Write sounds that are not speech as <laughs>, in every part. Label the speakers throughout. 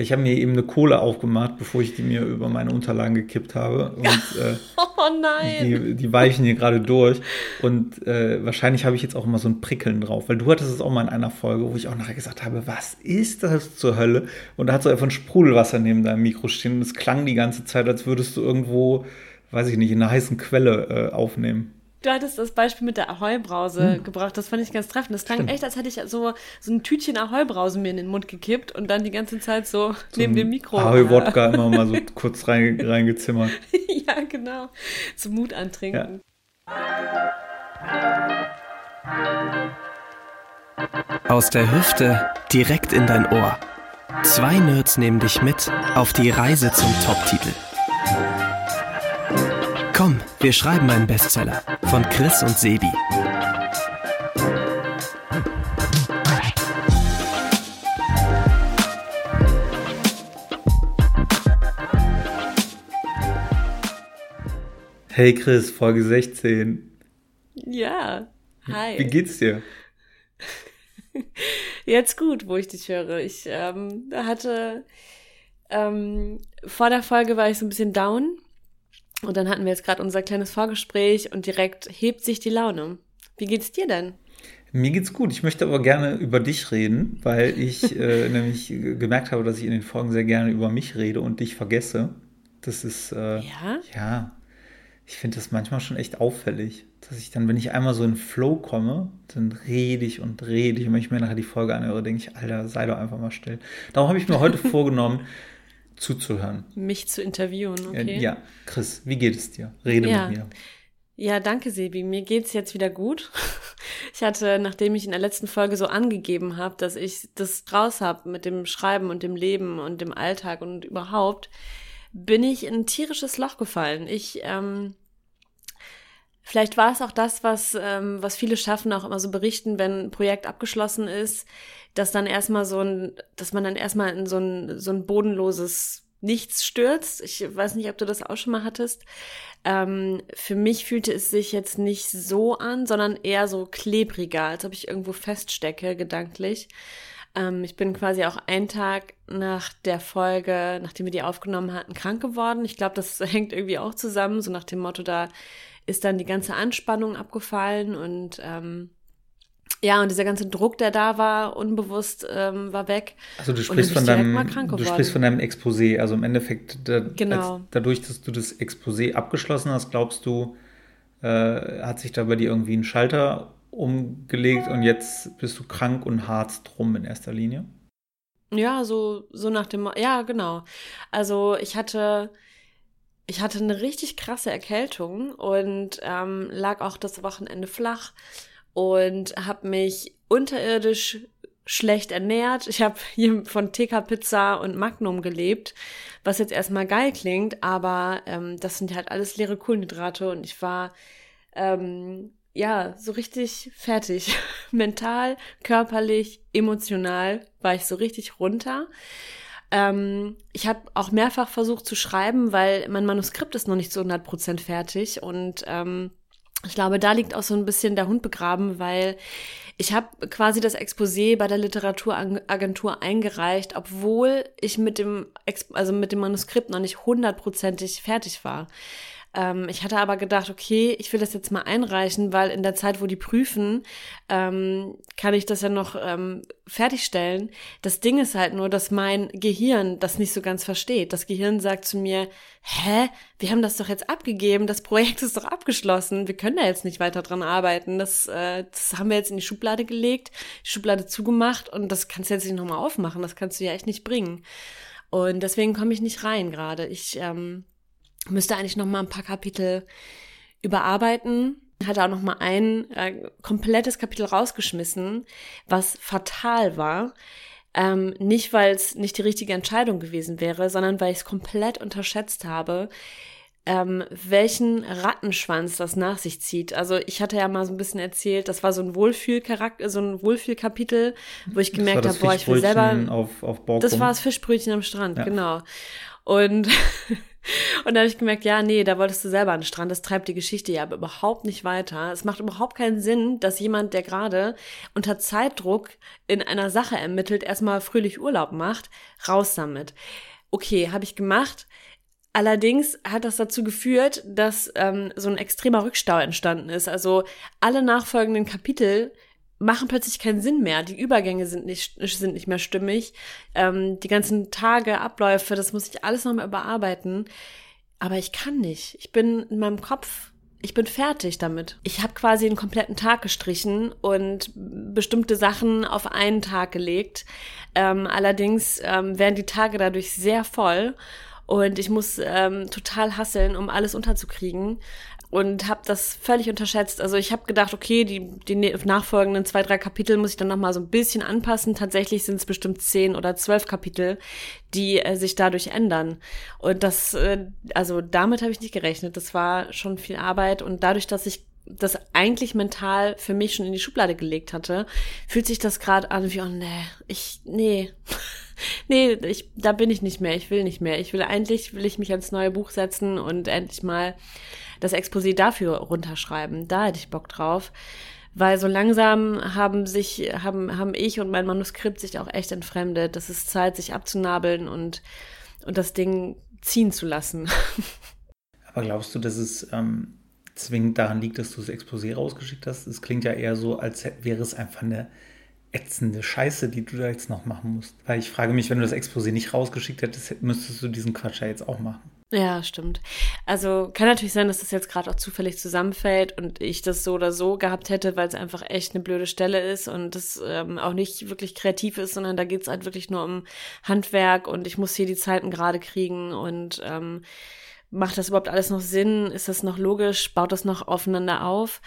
Speaker 1: Ich habe mir eben eine Kohle aufgemacht, bevor ich die mir über meine Unterlagen gekippt habe. Und äh, <laughs>
Speaker 2: oh nein.
Speaker 1: Die, die weichen hier gerade durch. Und äh, wahrscheinlich habe ich jetzt auch immer so ein Prickeln drauf, weil du hattest es auch mal in einer Folge, wo ich auch nachher gesagt habe, was ist das zur Hölle? Und da hat so einfach ein Sprudelwasser neben deinem Mikro stehen und es klang die ganze Zeit, als würdest du irgendwo, weiß ich nicht, in einer heißen Quelle äh, aufnehmen.
Speaker 2: Du hattest das Beispiel mit der Ahoi-Brause hm. gebracht. Das fand ich ganz treffend. Das klang Stimmt. echt, als hätte ich so, so ein Tütchen Ahoi-Brause mir in den Mund gekippt und dann die ganze Zeit so, so neben dem Mikro.
Speaker 1: Ahoi-Wodka immer mal so kurz rein, reingezimmert. <laughs>
Speaker 2: ja, genau. Zum Mut antrinken. Ja.
Speaker 3: Aus der Hüfte direkt in dein Ohr. Zwei Nerds nehmen dich mit auf die Reise zum Top-Titel. Komm, wir schreiben einen Bestseller von Chris und Sebi.
Speaker 1: Hey Chris, Folge 16.
Speaker 2: Ja, hi.
Speaker 1: Wie geht's dir? <laughs>
Speaker 2: Jetzt gut, wo ich dich höre. Ich ähm, hatte ähm, vor der Folge war ich so ein bisschen down und dann hatten wir jetzt gerade unser kleines Vorgespräch und direkt hebt sich die Laune. Wie geht's dir denn?
Speaker 1: Mir geht's gut. Ich möchte aber gerne über dich reden, weil ich äh, <laughs> nämlich gemerkt habe, dass ich in den Folgen sehr gerne über mich rede und dich vergesse. Das ist äh, ja. Ja. Ich finde das manchmal schon echt auffällig, dass ich dann, wenn ich einmal so in Flow komme, dann rede ich und rede ich. Und wenn ich mir nachher die Folge anhöre, denke ich, Alter, sei doch einfach mal still. Darum habe ich mir heute <laughs> vorgenommen, zuzuhören.
Speaker 2: Mich zu interviewen, okay.
Speaker 1: Ja, Chris, wie geht es dir? Rede ja. mit mir.
Speaker 2: Ja, danke, Sebi. Mir geht's jetzt wieder gut. <laughs> Ich hatte, nachdem ich in der letzten Folge so angegeben habe, dass ich das raus habe mit dem Schreiben und dem Leben und dem Alltag und überhaupt, bin ich in ein tierisches Loch gefallen. Ich, ähm, vielleicht war es auch das, was, ähm, was viele schaffen, auch immer so berichten, wenn ein Projekt abgeschlossen ist, dass dann erstmal so ein, dass man dann erstmal in so ein, so ein bodenloses Nichts stürzt. Ich weiß nicht, ob du das auch schon mal hattest. Ähm, für mich fühlte es sich jetzt nicht so an, sondern eher so klebriger, als ob ich irgendwo feststecke, gedanklich. Ähm, ich bin quasi auch einen Tag nach der Folge, nachdem wir die aufgenommen hatten, krank geworden. Ich glaube, das <laughs> hängt irgendwie auch zusammen, so nach dem Motto, da ist dann die ganze Anspannung abgefallen und ähm, ja, und dieser ganze Druck, der da war, unbewusst ähm, war weg.
Speaker 1: Also du sprichst von deinem, du sprichst von deinem Exposé. Also im Endeffekt, da,
Speaker 2: genau.
Speaker 1: als, dadurch, dass du das Exposé abgeschlossen hast, glaubst du, äh, hat sich da bei dir irgendwie ein Schalter umgelegt und jetzt bist du krank und harzt drum in erster Linie?
Speaker 2: Ja, so, so nach dem, ja, genau. Also ich hatte, ich hatte eine richtig krasse Erkältung und ähm, lag auch das Wochenende flach und habe mich unterirdisch schlecht ernährt. Ich habe hier von TK Pizza und Magnum gelebt, was jetzt erstmal geil klingt, aber ähm, das sind halt alles leere Kohlenhydrate und ich war ähm, ja so richtig fertig. <laughs> Mental, körperlich, emotional war ich so richtig runter. Ähm, ich habe auch mehrfach versucht zu schreiben, weil mein Manuskript ist noch nicht zu 100% fertig und ähm, ich glaube, da liegt auch so ein bisschen der Hund begraben, weil ich habe quasi das Exposé bei der Literaturagentur eingereicht, obwohl ich mit dem, also mit dem Manuskript noch nicht hundertprozentig fertig war. Ähm, ich hatte aber gedacht, okay, ich will das jetzt mal einreichen, weil in der Zeit, wo die prüfen, ähm, kann ich das ja noch ähm, fertigstellen. Das Ding ist halt nur, dass mein Gehirn das nicht so ganz versteht. Das Gehirn sagt zu mir, hä, wir haben das doch jetzt abgegeben, das Projekt ist doch abgeschlossen, wir können da jetzt nicht weiter dran arbeiten. Das, äh, das haben wir jetzt in die Schublade gelegt, die Schublade zugemacht und das kannst du jetzt nicht nochmal aufmachen, das kannst du ja echt nicht bringen. Und deswegen komme ich nicht rein gerade. Ich ähm, müsste eigentlich noch mal ein paar Kapitel überarbeiten. Hatte auch noch mal ein äh, komplettes Kapitel rausgeschmissen, was fatal war. Ähm, nicht, weil es nicht die richtige Entscheidung gewesen wäre, sondern weil ich es komplett unterschätzt habe, ähm, welchen Rattenschwanz das nach sich zieht. Also ich hatte ja mal so ein bisschen erzählt, das war so ein Wohlfühlcharakter, so ein Wohlfühlkapitel, wo ich gemerkt habe, boah, ich will selber.
Speaker 1: Auf, auf
Speaker 2: das war das Fischbrötchen am Strand, ja. genau. Und <laughs> Und da habe ich gemerkt, ja, nee, da wolltest du selber an den Strand. Das treibt die Geschichte ja aber überhaupt nicht weiter. Es macht überhaupt keinen Sinn, dass jemand, der gerade unter Zeitdruck in einer Sache ermittelt, erstmal fröhlich Urlaub macht. Raus damit. Okay, habe ich gemacht. Allerdings hat das dazu geführt, dass ähm, so ein extremer Rückstau entstanden ist. Also alle nachfolgenden Kapitel machen plötzlich keinen Sinn mehr. Die Übergänge sind nicht, sind nicht mehr stimmig. Ähm, die ganzen Tage, Abläufe, das muss ich alles nochmal überarbeiten. Aber ich kann nicht. Ich bin in meinem Kopf, ich bin fertig damit. Ich habe quasi einen kompletten Tag gestrichen und bestimmte Sachen auf einen Tag gelegt. Ähm, allerdings ähm, werden die Tage dadurch sehr voll und ich muss ähm, total hasseln, um alles unterzukriegen und habe das völlig unterschätzt. Also ich habe gedacht, okay, die, die nachfolgenden zwei, drei Kapitel muss ich dann nochmal so ein bisschen anpassen. Tatsächlich sind es bestimmt zehn oder zwölf Kapitel, die äh, sich dadurch ändern. Und das, äh, also damit habe ich nicht gerechnet. Das war schon viel Arbeit und dadurch, dass ich das eigentlich mental für mich schon in die Schublade gelegt hatte, fühlt sich das gerade an wie, oh nee, ich, nee, <laughs> nee, ich, da bin ich nicht mehr, ich will nicht mehr. Ich will eigentlich, will ich mich ans neue Buch setzen und endlich mal das Exposé dafür runterschreiben. Da hätte ich Bock drauf. Weil so langsam haben sich, haben, haben ich und mein Manuskript sich auch echt entfremdet. Das ist Zeit, sich abzunabeln und, und das Ding ziehen zu lassen. <laughs>
Speaker 1: Aber glaubst du, dass es ähm, zwingend daran liegt, dass du das Exposé rausgeschickt hast? Es klingt ja eher so, als wäre es einfach eine ätzende Scheiße, die du da jetzt noch machen musst. Weil ich frage mich, wenn du das Exposé nicht rausgeschickt hättest, müsstest du diesen Quatsch ja jetzt auch machen.
Speaker 2: Ja, stimmt. Also kann natürlich sein, dass das jetzt gerade auch zufällig zusammenfällt und ich das so oder so gehabt hätte, weil es einfach echt eine blöde Stelle ist und das ähm, auch nicht wirklich kreativ ist, sondern da geht's halt wirklich nur um Handwerk und ich muss hier die Zeiten gerade kriegen und ähm, macht das überhaupt alles noch Sinn? Ist das noch logisch? Baut das noch aufeinander auf?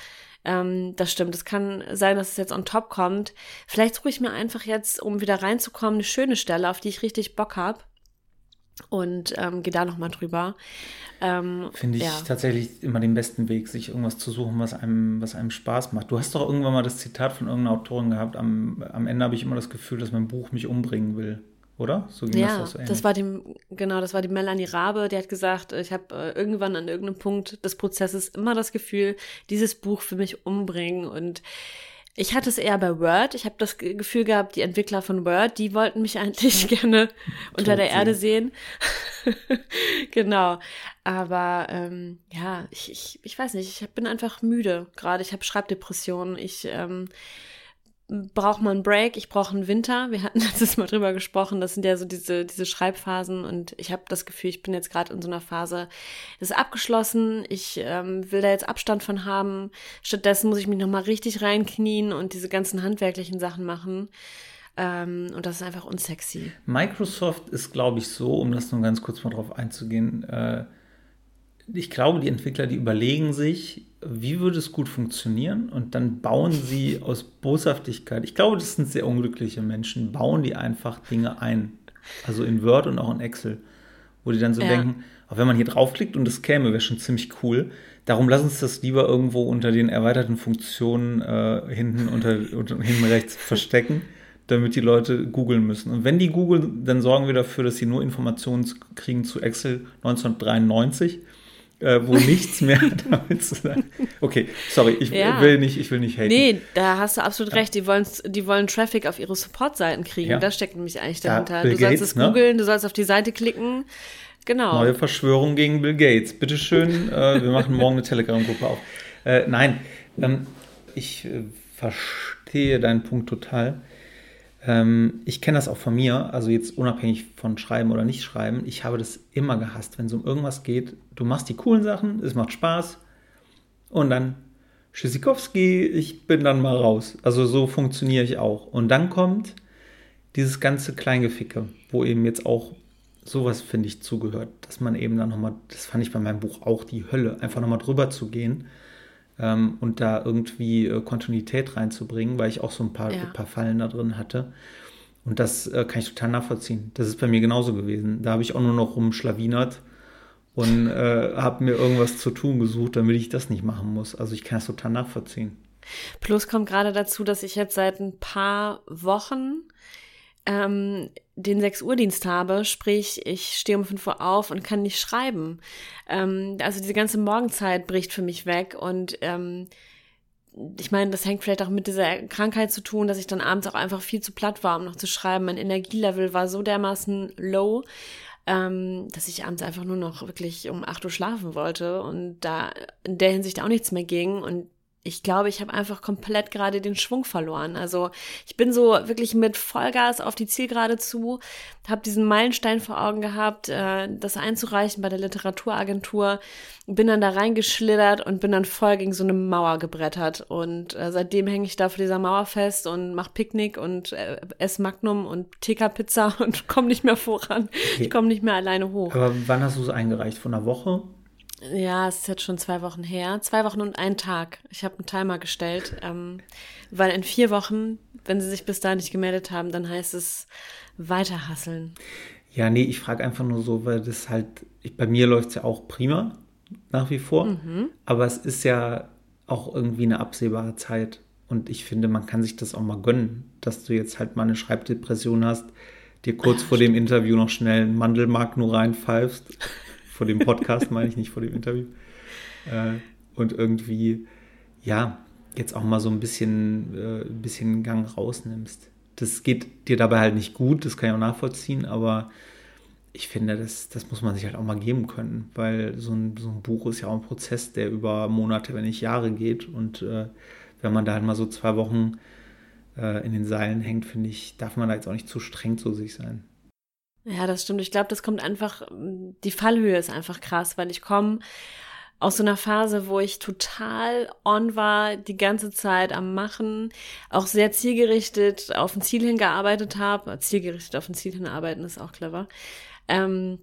Speaker 2: Ähm, das stimmt. Es kann sein, dass es jetzt on top kommt. Vielleicht suche ich mir einfach jetzt, um wieder reinzukommen, eine schöne Stelle, auf die ich richtig Bock hab und ähm, gehe da nochmal drüber.
Speaker 1: Ähm, Finde ich ja. tatsächlich immer den besten Weg, sich irgendwas zu suchen, was einem, was einem Spaß macht. Du hast doch irgendwann mal das Zitat von irgendeiner Autorin gehabt, am, am Ende habe ich immer das Gefühl, dass mein Buch mich umbringen will. Oder?
Speaker 2: So ging ja, das, so das war die, genau, das war die Melanie Rabe, die hat gesagt, ich habe äh, irgendwann an irgendeinem Punkt des Prozesses immer das Gefühl, dieses Buch für mich umbringen und ich hatte es eher bei Word. Ich habe das Gefühl gehabt, die Entwickler von Word, die wollten mich <laughs> eigentlich gerne <laughs> unter der Erde sehen. <laughs> genau. Aber ähm, ja, ich, ich, ich weiß nicht, ich bin einfach müde gerade. Ich habe Schreibdepressionen. Ich ähm, braucht man einen Break, ich brauche einen Winter. Wir hatten <laughs> letztes Mal drüber gesprochen, das sind ja so diese, diese Schreibphasen und ich habe das Gefühl, ich bin jetzt gerade in so einer Phase, das ist abgeschlossen, ich ähm, will da jetzt Abstand von haben. Stattdessen muss ich mich nochmal richtig reinknien und diese ganzen handwerklichen Sachen machen. Ähm, und das ist einfach unsexy.
Speaker 1: Microsoft ist, glaube ich, so, um das nur ganz kurz mal drauf einzugehen, äh, ich glaube, die Entwickler, die überlegen sich, wie würde es gut funktionieren? Und dann bauen sie aus Boshaftigkeit, ich glaube, das sind sehr unglückliche Menschen, bauen die einfach Dinge ein. Also in Word und auch in Excel. Wo die dann so ja. denken, auch wenn man hier draufklickt und das käme, wäre schon ziemlich cool. Darum lass uns das lieber irgendwo unter den erweiterten Funktionen äh, hinten unter, unter, hinten rechts <laughs> verstecken, damit die Leute googeln müssen. Und wenn die googeln, dann sorgen wir dafür, dass sie nur Informationen kriegen zu Excel 1993 äh, wo nichts mehr <laughs> damit zu sagen. Okay, sorry, ich ja. will nicht, ich will nicht haten.
Speaker 2: Nee, da hast du absolut ja. recht. Die wollen, die wollen Traffic auf ihre Support-Seiten kriegen. Ja. Das steckt nämlich eigentlich dahinter. du sollst es ne? googeln, du sollst auf die Seite klicken. Genau.
Speaker 1: Neue Verschwörung gegen Bill Gates. Bitteschön, <laughs> äh, wir machen morgen eine Telegram-Gruppe auf. Äh, nein, ähm, ich äh, verstehe deinen Punkt total. Ähm, ich kenne das auch von mir, also jetzt unabhängig von Schreiben oder nicht Schreiben. Ich habe das immer gehasst, wenn es um irgendwas geht. Du machst die coolen Sachen, es macht Spaß und dann Schisikowski, ich bin dann mal raus. Also so funktioniere ich auch. Und dann kommt dieses ganze Kleingeficke, wo eben jetzt auch sowas, finde ich, zugehört, dass man eben dann nochmal, das fand ich bei meinem Buch auch die Hölle, einfach nochmal drüber zu gehen ähm, und da irgendwie äh, Kontinuität reinzubringen, weil ich auch so ein paar, ja. ein paar Fallen da drin hatte. Und das äh, kann ich total nachvollziehen. Das ist bei mir genauso gewesen. Da habe ich auch nur noch rumschlawinert und äh, habe mir irgendwas zu tun gesucht, damit ich das nicht machen muss. Also ich kann das total nachvollziehen.
Speaker 2: Plus kommt gerade dazu, dass ich jetzt seit ein paar Wochen ähm, den 6 Uhr Dienst habe, sprich ich stehe um 5 Uhr auf und kann nicht schreiben. Ähm, also diese ganze Morgenzeit bricht für mich weg und ähm, ich meine, das hängt vielleicht auch mit dieser Krankheit zu tun, dass ich dann abends auch einfach viel zu platt war, um noch zu schreiben. Mein Energielevel war so dermaßen low, ähm, dass ich abends einfach nur noch wirklich um 8 Uhr schlafen wollte und da in der Hinsicht auch nichts mehr ging. Und ich glaube, ich habe einfach komplett gerade den Schwung verloren. Also ich bin so wirklich mit Vollgas auf die Zielgerade zu, habe diesen Meilenstein vor Augen gehabt, äh, das einzureichen bei der Literaturagentur, bin dann da reingeschlittert und bin dann voll gegen so eine Mauer gebrettert. Und äh, seitdem hänge ich da vor dieser Mauer fest und mache Picknick und äh, esse Magnum und TK-Pizza <laughs> und komme nicht mehr voran. Okay. Ich komme nicht mehr alleine hoch.
Speaker 1: Aber wann hast du es eingereicht? Von einer Woche?
Speaker 2: Ja, es ist jetzt schon zwei Wochen her. Zwei Wochen und ein Tag. Ich habe einen Timer gestellt, ähm, weil in vier Wochen, wenn sie sich bis dahin nicht gemeldet haben, dann heißt es weiterhasseln.
Speaker 1: Ja, nee, ich frage einfach nur so, weil das halt, ich, bei mir läuft es ja auch prima nach wie vor, mhm. aber es ist ja auch irgendwie eine absehbare Zeit. Und ich finde, man kann sich das auch mal gönnen, dass du jetzt halt mal eine Schreibdepression hast, dir kurz ja, vor stimmt. dem Interview noch schnell einen Mandelmark nur reinpfeifst vor dem Podcast meine ich nicht, vor dem Interview. Äh, und irgendwie, ja, jetzt auch mal so ein bisschen, äh, bisschen Gang rausnimmst. Das geht dir dabei halt nicht gut, das kann ich auch nachvollziehen, aber ich finde, das, das muss man sich halt auch mal geben können, weil so ein, so ein Buch ist ja auch ein Prozess, der über Monate, wenn nicht Jahre geht. Und äh, wenn man da halt mal so zwei Wochen äh, in den Seilen hängt, finde ich, darf man da jetzt auch nicht zu streng zu sich sein.
Speaker 2: Ja, das stimmt. Ich glaube, das kommt einfach, die Fallhöhe ist einfach krass, weil ich komme aus so einer Phase, wo ich total on war, die ganze Zeit am Machen, auch sehr zielgerichtet auf ein Ziel hingearbeitet habe. Zielgerichtet auf ein Ziel hinarbeiten ist auch clever. Ähm,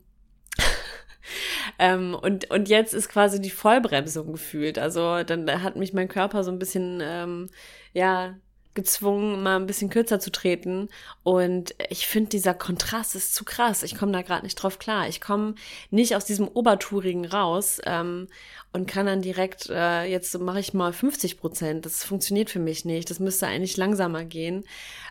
Speaker 2: <laughs> ähm, und, und jetzt ist quasi die Vollbremsung gefühlt. Also dann hat mich mein Körper so ein bisschen, ähm, ja, gezwungen, mal ein bisschen kürzer zu treten. Und ich finde, dieser Kontrast ist zu krass. Ich komme da gerade nicht drauf klar. Ich komme nicht aus diesem Obertourigen raus ähm, und kann dann direkt, äh, jetzt mache ich mal 50 Prozent. Das funktioniert für mich nicht. Das müsste eigentlich langsamer gehen.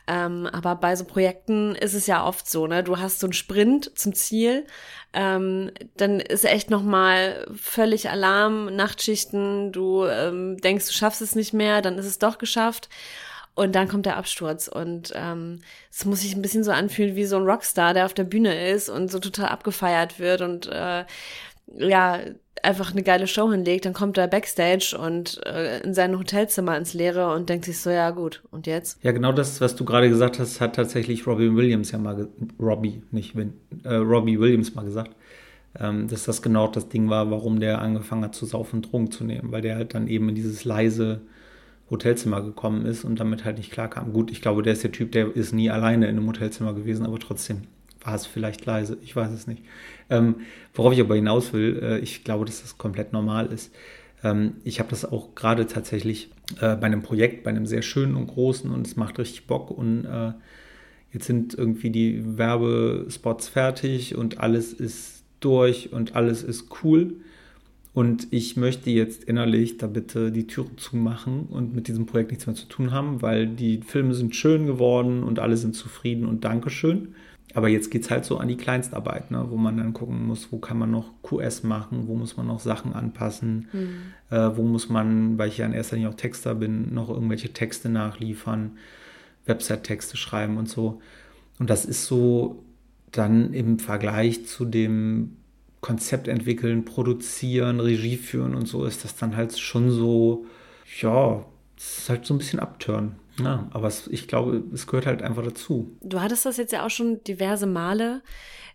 Speaker 2: Ähm, aber bei so Projekten ist es ja oft so, ne? Du hast so einen Sprint zum Ziel, ähm, dann ist echt noch mal völlig Alarm, Nachtschichten. Du ähm, denkst, du schaffst es nicht mehr, dann ist es doch geschafft. Und dann kommt der Absturz und ähm, es muss sich ein bisschen so anfühlen wie so ein Rockstar, der auf der Bühne ist und so total abgefeiert wird und äh, ja, einfach eine geile Show hinlegt, dann kommt er backstage und äh, in sein Hotelzimmer ins Leere und denkt sich so, ja gut, und jetzt?
Speaker 1: Ja, genau das, was du gerade gesagt hast, hat tatsächlich Robbie Williams ja mal, Robbie, nicht Win, äh, Robbie Williams mal gesagt, ähm, dass das genau das Ding war, warum der angefangen hat zu saufen und Drogen zu nehmen, weil der halt dann eben in dieses leise Hotelzimmer gekommen ist und damit halt nicht klarkam. Gut, ich glaube, der ist der Typ, der ist nie alleine in einem Hotelzimmer gewesen, aber trotzdem war es vielleicht leise. Ich weiß es nicht. Ähm, worauf ich aber hinaus will, äh, ich glaube, dass das komplett normal ist. Ähm, ich habe das auch gerade tatsächlich äh, bei einem Projekt, bei einem sehr schönen und großen und es macht richtig Bock und äh, jetzt sind irgendwie die Werbespots fertig und alles ist durch und alles ist cool. Und ich möchte jetzt innerlich da bitte die Türe zumachen und mit diesem Projekt nichts mehr zu tun haben, weil die Filme sind schön geworden und alle sind zufrieden und Dankeschön. Aber jetzt geht es halt so an die Kleinstarbeit, ne, wo man dann gucken muss, wo kann man noch QS machen, wo muss man noch Sachen anpassen, mhm. äh, wo muss man, weil ich ja in erster Linie auch Texter bin, noch irgendwelche Texte nachliefern, Website-Texte schreiben und so. Und das ist so dann im Vergleich zu dem Konzept entwickeln, produzieren, Regie führen und so ist das dann halt schon so, ja, es ist halt so ein bisschen abtören. Ja, aber es, ich glaube, es gehört halt einfach dazu.
Speaker 2: Du hattest das jetzt ja auch schon diverse Male,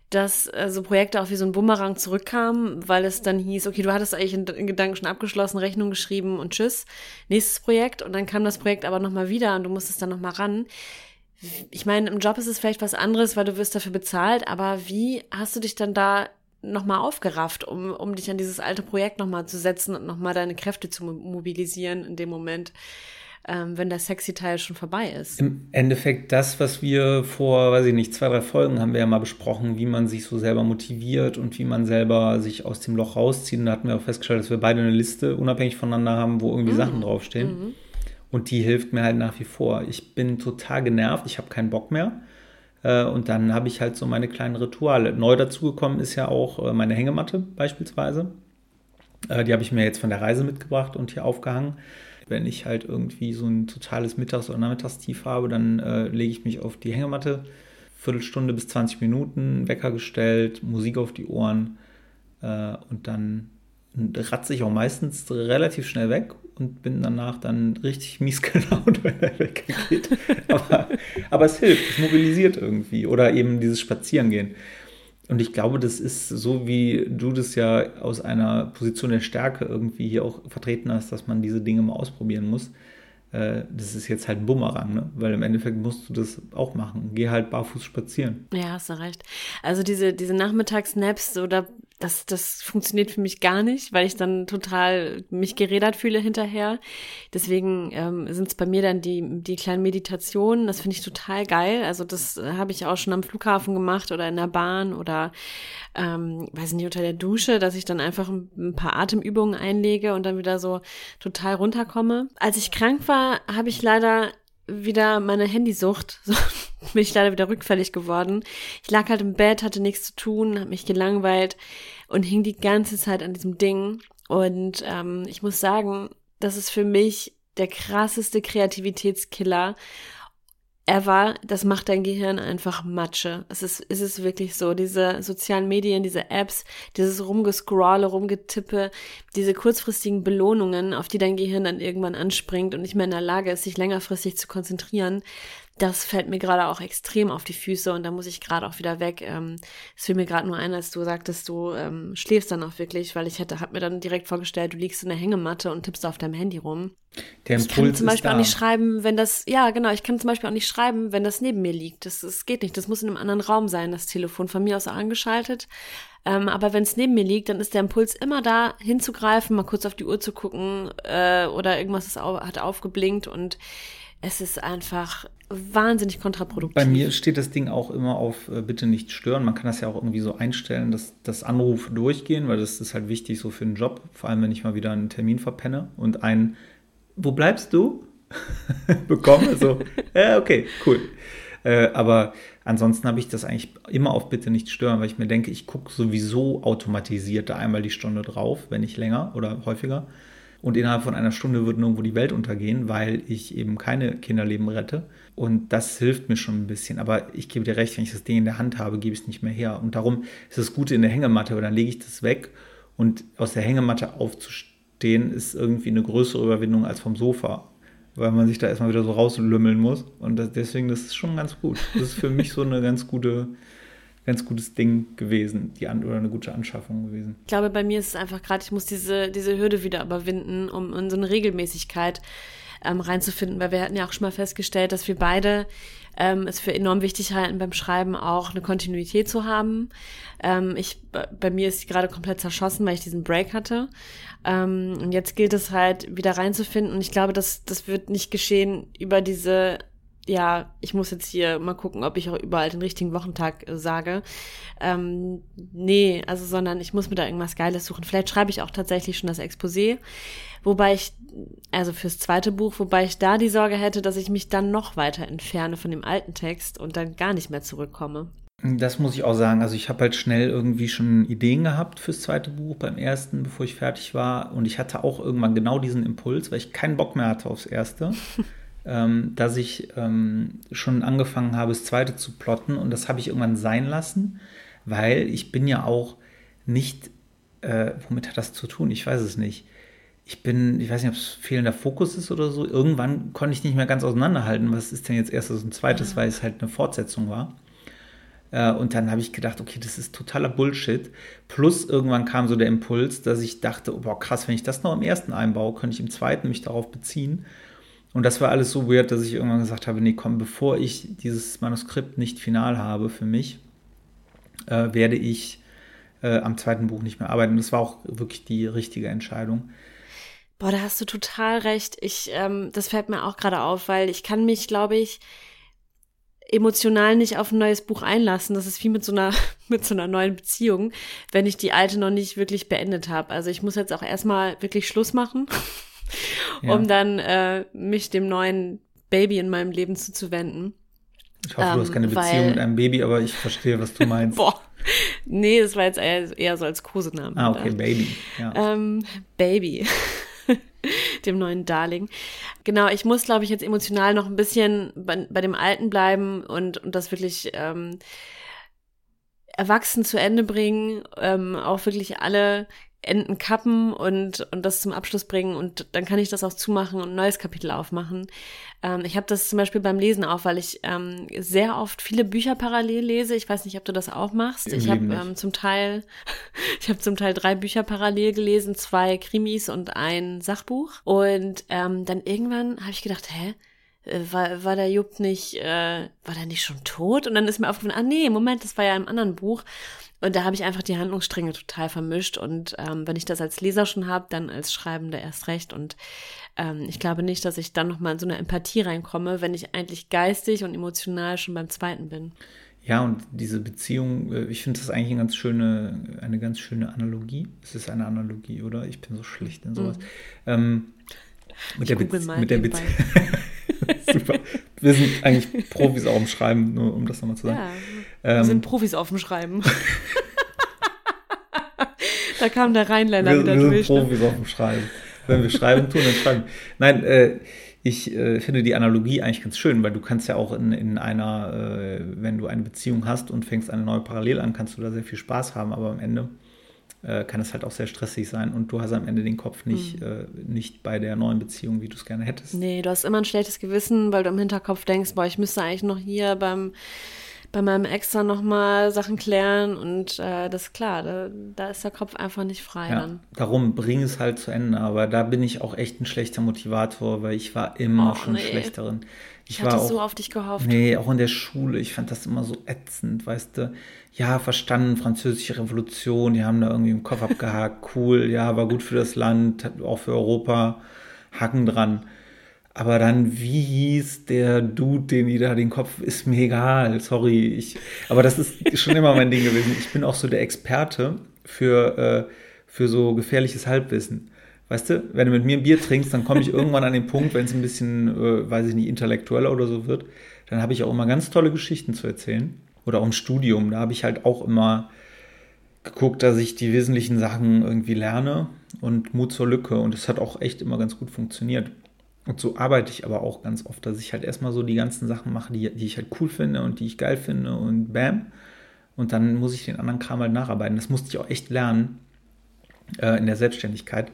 Speaker 2: dass äh, so Projekte auch wie so ein Bumerang zurückkamen, weil es dann hieß, okay, du hattest eigentlich in, in Gedanken schon abgeschlossen, Rechnung geschrieben und tschüss, nächstes Projekt und dann kam das Projekt aber nochmal wieder und du musstest dann nochmal ran. Ich meine, im Job ist es vielleicht was anderes, weil du wirst dafür bezahlt, aber wie hast du dich dann da nochmal aufgerafft, um, um dich an dieses alte Projekt nochmal zu setzen und nochmal deine Kräfte zu mobilisieren in dem Moment, ähm, wenn der sexy Teil schon vorbei ist.
Speaker 1: Im Endeffekt das, was wir vor, weiß ich nicht, zwei, drei Folgen haben wir ja mal besprochen, wie man sich so selber motiviert und wie man selber sich aus dem Loch rauszieht. Und da hatten wir auch festgestellt, dass wir beide eine Liste unabhängig voneinander haben, wo irgendwie mhm. Sachen draufstehen. Mhm. Und die hilft mir halt nach wie vor. Ich bin total genervt, ich habe keinen Bock mehr und dann habe ich halt so meine kleinen Rituale. Neu dazugekommen ist ja auch äh, meine Hängematte beispielsweise. Äh, die habe ich mir jetzt von der Reise mitgebracht und hier aufgehangen. Wenn ich halt irgendwie so ein totales Mittags- oder Nachmittagstief habe, dann äh, lege ich mich auf die Hängematte, Viertelstunde bis 20 Minuten, Wecker gestellt, Musik auf die Ohren äh, und dann ratze ich auch meistens relativ schnell weg und bin danach dann richtig <laughs> mies gelaunt, wenn er weggeht. aber, aber es hilft, es mobilisiert irgendwie. Oder eben dieses Spazierengehen. Und ich glaube, das ist so, wie du das ja aus einer Position der Stärke irgendwie hier auch vertreten hast, dass man diese Dinge mal ausprobieren muss. Äh, das ist jetzt halt ein Bumerang, ne? Weil im Endeffekt musst du das auch machen. Geh halt barfuß spazieren.
Speaker 2: Ja, hast du recht. Also diese, diese Nachmittagsnaps, da das, das funktioniert für mich gar nicht, weil ich dann total mich gerädert fühle hinterher. Deswegen ähm, sind es bei mir dann die, die kleinen Meditationen. Das finde ich total geil. Also das äh, habe ich auch schon am Flughafen gemacht oder in der Bahn oder ähm, weiß nicht, unter der Dusche, dass ich dann einfach ein, ein paar Atemübungen einlege und dann wieder so total runterkomme. Als ich krank war, habe ich leider wieder meine Handysucht. <laughs> So bin ich leider wieder rückfällig geworden. Ich lag halt im Bett, hatte nichts zu tun, habe mich gelangweilt und hing die ganze Zeit an diesem Ding. Und ähm, ich muss sagen, das ist für mich der krasseste Kreativitätskiller ever, das macht dein Gehirn einfach Matsche. Es ist, es ist wirklich so. Diese sozialen Medien, diese Apps, dieses Rumgescrolle, Rumgetippe, diese kurzfristigen Belohnungen, auf die dein Gehirn dann irgendwann anspringt und nicht mehr in der Lage ist, sich längerfristig zu konzentrieren, das fällt mir gerade auch extrem auf die Füße und da muss ich gerade auch wieder weg. Ähm, es fiel mir gerade nur ein, als du sagtest, du ähm, schläfst dann auch wirklich, weil ich hätte, hab mir dann direkt vorgestellt, du liegst in der Hängematte und tippst auf deinem Handy rum. Der Impuls ich kann zum Beispiel auch nicht schreiben, wenn das, ja genau, ich kann zum Beispiel auch nicht schreiben, wenn das neben mir liegt. Das, das geht nicht. Das muss in einem anderen Raum sein, das Telefon von mir aus angeschaltet. Ähm, aber wenn es neben mir liegt, dann ist der Impuls immer da, hinzugreifen, mal kurz auf die Uhr zu gucken äh, oder irgendwas ist, hat aufgeblinkt und es ist einfach wahnsinnig kontraproduktiv.
Speaker 1: Bei mir steht das Ding auch immer auf äh, bitte nicht stören. Man kann das ja auch irgendwie so einstellen, dass das Anrufe durchgehen, weil das ist halt wichtig so für den Job, vor allem wenn ich mal wieder einen Termin verpenne und ein wo bleibst du? <laughs> bekomme so, <laughs> ja, okay, cool. Äh, aber ansonsten habe ich das eigentlich immer auf Bitte nicht stören, weil ich mir denke, ich gucke sowieso automatisiert da einmal die Stunde drauf, wenn nicht länger oder häufiger und innerhalb von einer Stunde wird nirgendwo die Welt untergehen, weil ich eben keine Kinderleben rette. Und das hilft mir schon ein bisschen. Aber ich gebe dir recht, wenn ich das Ding in der Hand habe, gebe ich es nicht mehr her. Und darum ist es gut in der Hängematte, weil dann lege ich das weg und aus der Hängematte aufzustehen ist irgendwie eine größere Überwindung als vom Sofa. Weil man sich da erstmal wieder so rauslümmeln muss. Und das, deswegen, das ist schon ganz gut. Das ist für mich so eine ganz gute ganz gutes Ding gewesen, die an, oder eine gute Anschaffung gewesen.
Speaker 2: Ich glaube, bei mir ist es einfach gerade, ich muss diese, diese Hürde wieder überwinden, um in so eine Regelmäßigkeit ähm, reinzufinden, weil wir hatten ja auch schon mal festgestellt, dass wir beide ähm, es für enorm wichtig halten, beim Schreiben auch eine Kontinuität zu haben. Ähm, ich, bei mir ist sie gerade komplett zerschossen, weil ich diesen Break hatte. Ähm, und jetzt gilt es halt, wieder reinzufinden. Und ich glaube, das, das wird nicht geschehen über diese ja, ich muss jetzt hier mal gucken, ob ich auch überall den richtigen Wochentag äh, sage. Ähm, nee, also, sondern ich muss mir da irgendwas Geiles suchen. Vielleicht schreibe ich auch tatsächlich schon das Exposé, wobei ich, also fürs zweite Buch, wobei ich da die Sorge hätte, dass ich mich dann noch weiter entferne von dem alten Text und dann gar nicht mehr zurückkomme.
Speaker 1: Das muss ich auch sagen. Also ich habe halt schnell irgendwie schon Ideen gehabt fürs zweite Buch beim ersten, bevor ich fertig war. Und ich hatte auch irgendwann genau diesen Impuls, weil ich keinen Bock mehr hatte aufs erste. <laughs> ähm, dass ich ähm, schon angefangen habe, das zweite zu plotten und das habe ich irgendwann sein lassen, weil ich bin ja auch nicht, äh, womit hat das zu tun? Ich weiß es nicht. Ich bin, ich weiß nicht, ob es fehlender Fokus ist oder so. Irgendwann konnte ich nicht mehr ganz auseinanderhalten, was ist denn jetzt erstes und zweites, weil es halt eine Fortsetzung war. Äh, und dann habe ich gedacht, okay, das ist totaler Bullshit. Plus irgendwann kam so der Impuls, dass ich dachte, oh, boah, krass, wenn ich das noch im ersten einbaue, könnte ich im zweiten mich darauf beziehen. Und das war alles so weird, dass ich irgendwann gesagt habe, nee, komm, bevor ich dieses Manuskript nicht final habe für mich, äh, werde ich äh, am zweiten Buch nicht mehr arbeiten. Das war auch wirklich die richtige Entscheidung.
Speaker 2: Boah, da hast du total recht. Ich, ähm, das fällt mir auch gerade auf, weil ich kann mich, glaube ich, emotional nicht auf ein neues Buch einlassen. Das ist wie mit so einer, <laughs> mit so einer neuen Beziehung, wenn ich die alte noch nicht wirklich beendet habe. Also ich muss jetzt auch erstmal wirklich Schluss machen <laughs> ja. um dann äh, mich dem neuen Baby in meinem Leben zuzuwenden.
Speaker 1: Ich hoffe, ähm, du hast keine Beziehung weil, mit einem Baby, aber ich verstehe, was du <laughs> meinst. Boah.
Speaker 2: Nee, das war jetzt eher, eher so als Kosenamen.
Speaker 1: Ah, okay, Baby. Ja.
Speaker 2: Ähm, Baby. <laughs> dem neuen Darling. Genau, ich muss, glaube ich, jetzt emotional noch ein bisschen bei, bei dem Alten bleiben und, und das wirklich ähm, erwachsen zu Ende bringen, ähm, auch wirklich alle Enden kappen und, und das zum Abschluss bringen und dann kann ich das auch zumachen und ein neues Kapitel aufmachen. Ähm, ich habe das zum Beispiel beim Lesen auch, weil ich ähm, sehr oft viele Bücher parallel lese. Ich weiß nicht, ob du das auch machst. Im ich habe ähm, zum Teil, <laughs> ich habe zum Teil drei Bücher parallel gelesen, zwei Krimis und ein Sachbuch. Und ähm, dann irgendwann habe ich gedacht, hä? Äh, war, war der Jupp nicht, äh, war der nicht schon tot? Und dann ist mir aufgefallen, ah nee, Moment, das war ja im anderen Buch. Und da habe ich einfach die Handlungsstränge total vermischt. Und ähm, wenn ich das als Leser schon habe, dann als Schreibender erst recht. Und ähm, ich glaube nicht, dass ich dann nochmal in so eine Empathie reinkomme, wenn ich eigentlich geistig und emotional schon beim zweiten bin.
Speaker 1: Ja, und diese Beziehung, äh, ich finde das eigentlich eine ganz schöne, eine ganz schöne Analogie. Es ist eine Analogie, oder? Ich bin so schlecht in sowas. Mhm. Ähm, mit, der mit der Beziehung. <laughs> <laughs> Super. Wir sind eigentlich Profis auch im Schreiben, nur um das nochmal zu sagen. Ja,
Speaker 2: wir ähm, sind Profis auf dem Schreiben. <laughs> da kam der Rheinländer wir, wieder wir durch.
Speaker 1: Wir sind Profis auf dem Schreiben. Wenn wir schreiben tun, dann schreiben. Nein, äh, ich äh, finde die Analogie eigentlich ganz schön, weil du kannst ja auch in, in einer, äh, wenn du eine Beziehung hast und fängst eine neue Parallel an, kannst du da sehr viel Spaß haben, aber am Ende äh, kann es halt auch sehr stressig sein und du hast am Ende den Kopf nicht, mhm. äh, nicht bei der neuen Beziehung, wie du es gerne hättest.
Speaker 2: Nee, du hast immer ein schlechtes Gewissen, weil du im Hinterkopf denkst, boah, ich müsste eigentlich noch hier beim bei meinem Ex dann nochmal Sachen klären und äh, das ist klar, da, da, ist der Kopf einfach nicht frei
Speaker 1: ja,
Speaker 2: dann.
Speaker 1: Darum bring es halt zu Ende, aber da bin ich auch echt ein schlechter Motivator, weil ich war immer Och, schon nee. schlechterin.
Speaker 2: Ich, ich hatte auch, so auf dich gehofft.
Speaker 1: Nee, auch in der Schule, ich fand das immer so ätzend, weißt du. Ja, verstanden, französische Revolution, die haben da irgendwie im Kopf abgehakt, <laughs> cool, ja, war gut für das Land, auch für Europa, Hacken dran. Aber dann, wie hieß der Dude, den die da den Kopf, ist mir egal, sorry. Ich, aber das ist schon immer mein Ding gewesen. Ich bin auch so der Experte für, äh, für so gefährliches Halbwissen. Weißt du, wenn du mit mir ein Bier trinkst, dann komme ich irgendwann an den Punkt, wenn es ein bisschen, äh, weiß ich nicht, intellektueller oder so wird, dann habe ich auch immer ganz tolle Geschichten zu erzählen. Oder auch im Studium, da habe ich halt auch immer geguckt, dass ich die wesentlichen Sachen irgendwie lerne und Mut zur Lücke. Und es hat auch echt immer ganz gut funktioniert. Und so arbeite ich aber auch ganz oft, dass ich halt erstmal so die ganzen Sachen mache, die, die ich halt cool finde und die ich geil finde und bam. Und dann muss ich den anderen Kram halt nacharbeiten. Das musste ich auch echt lernen äh, in der Selbstständigkeit,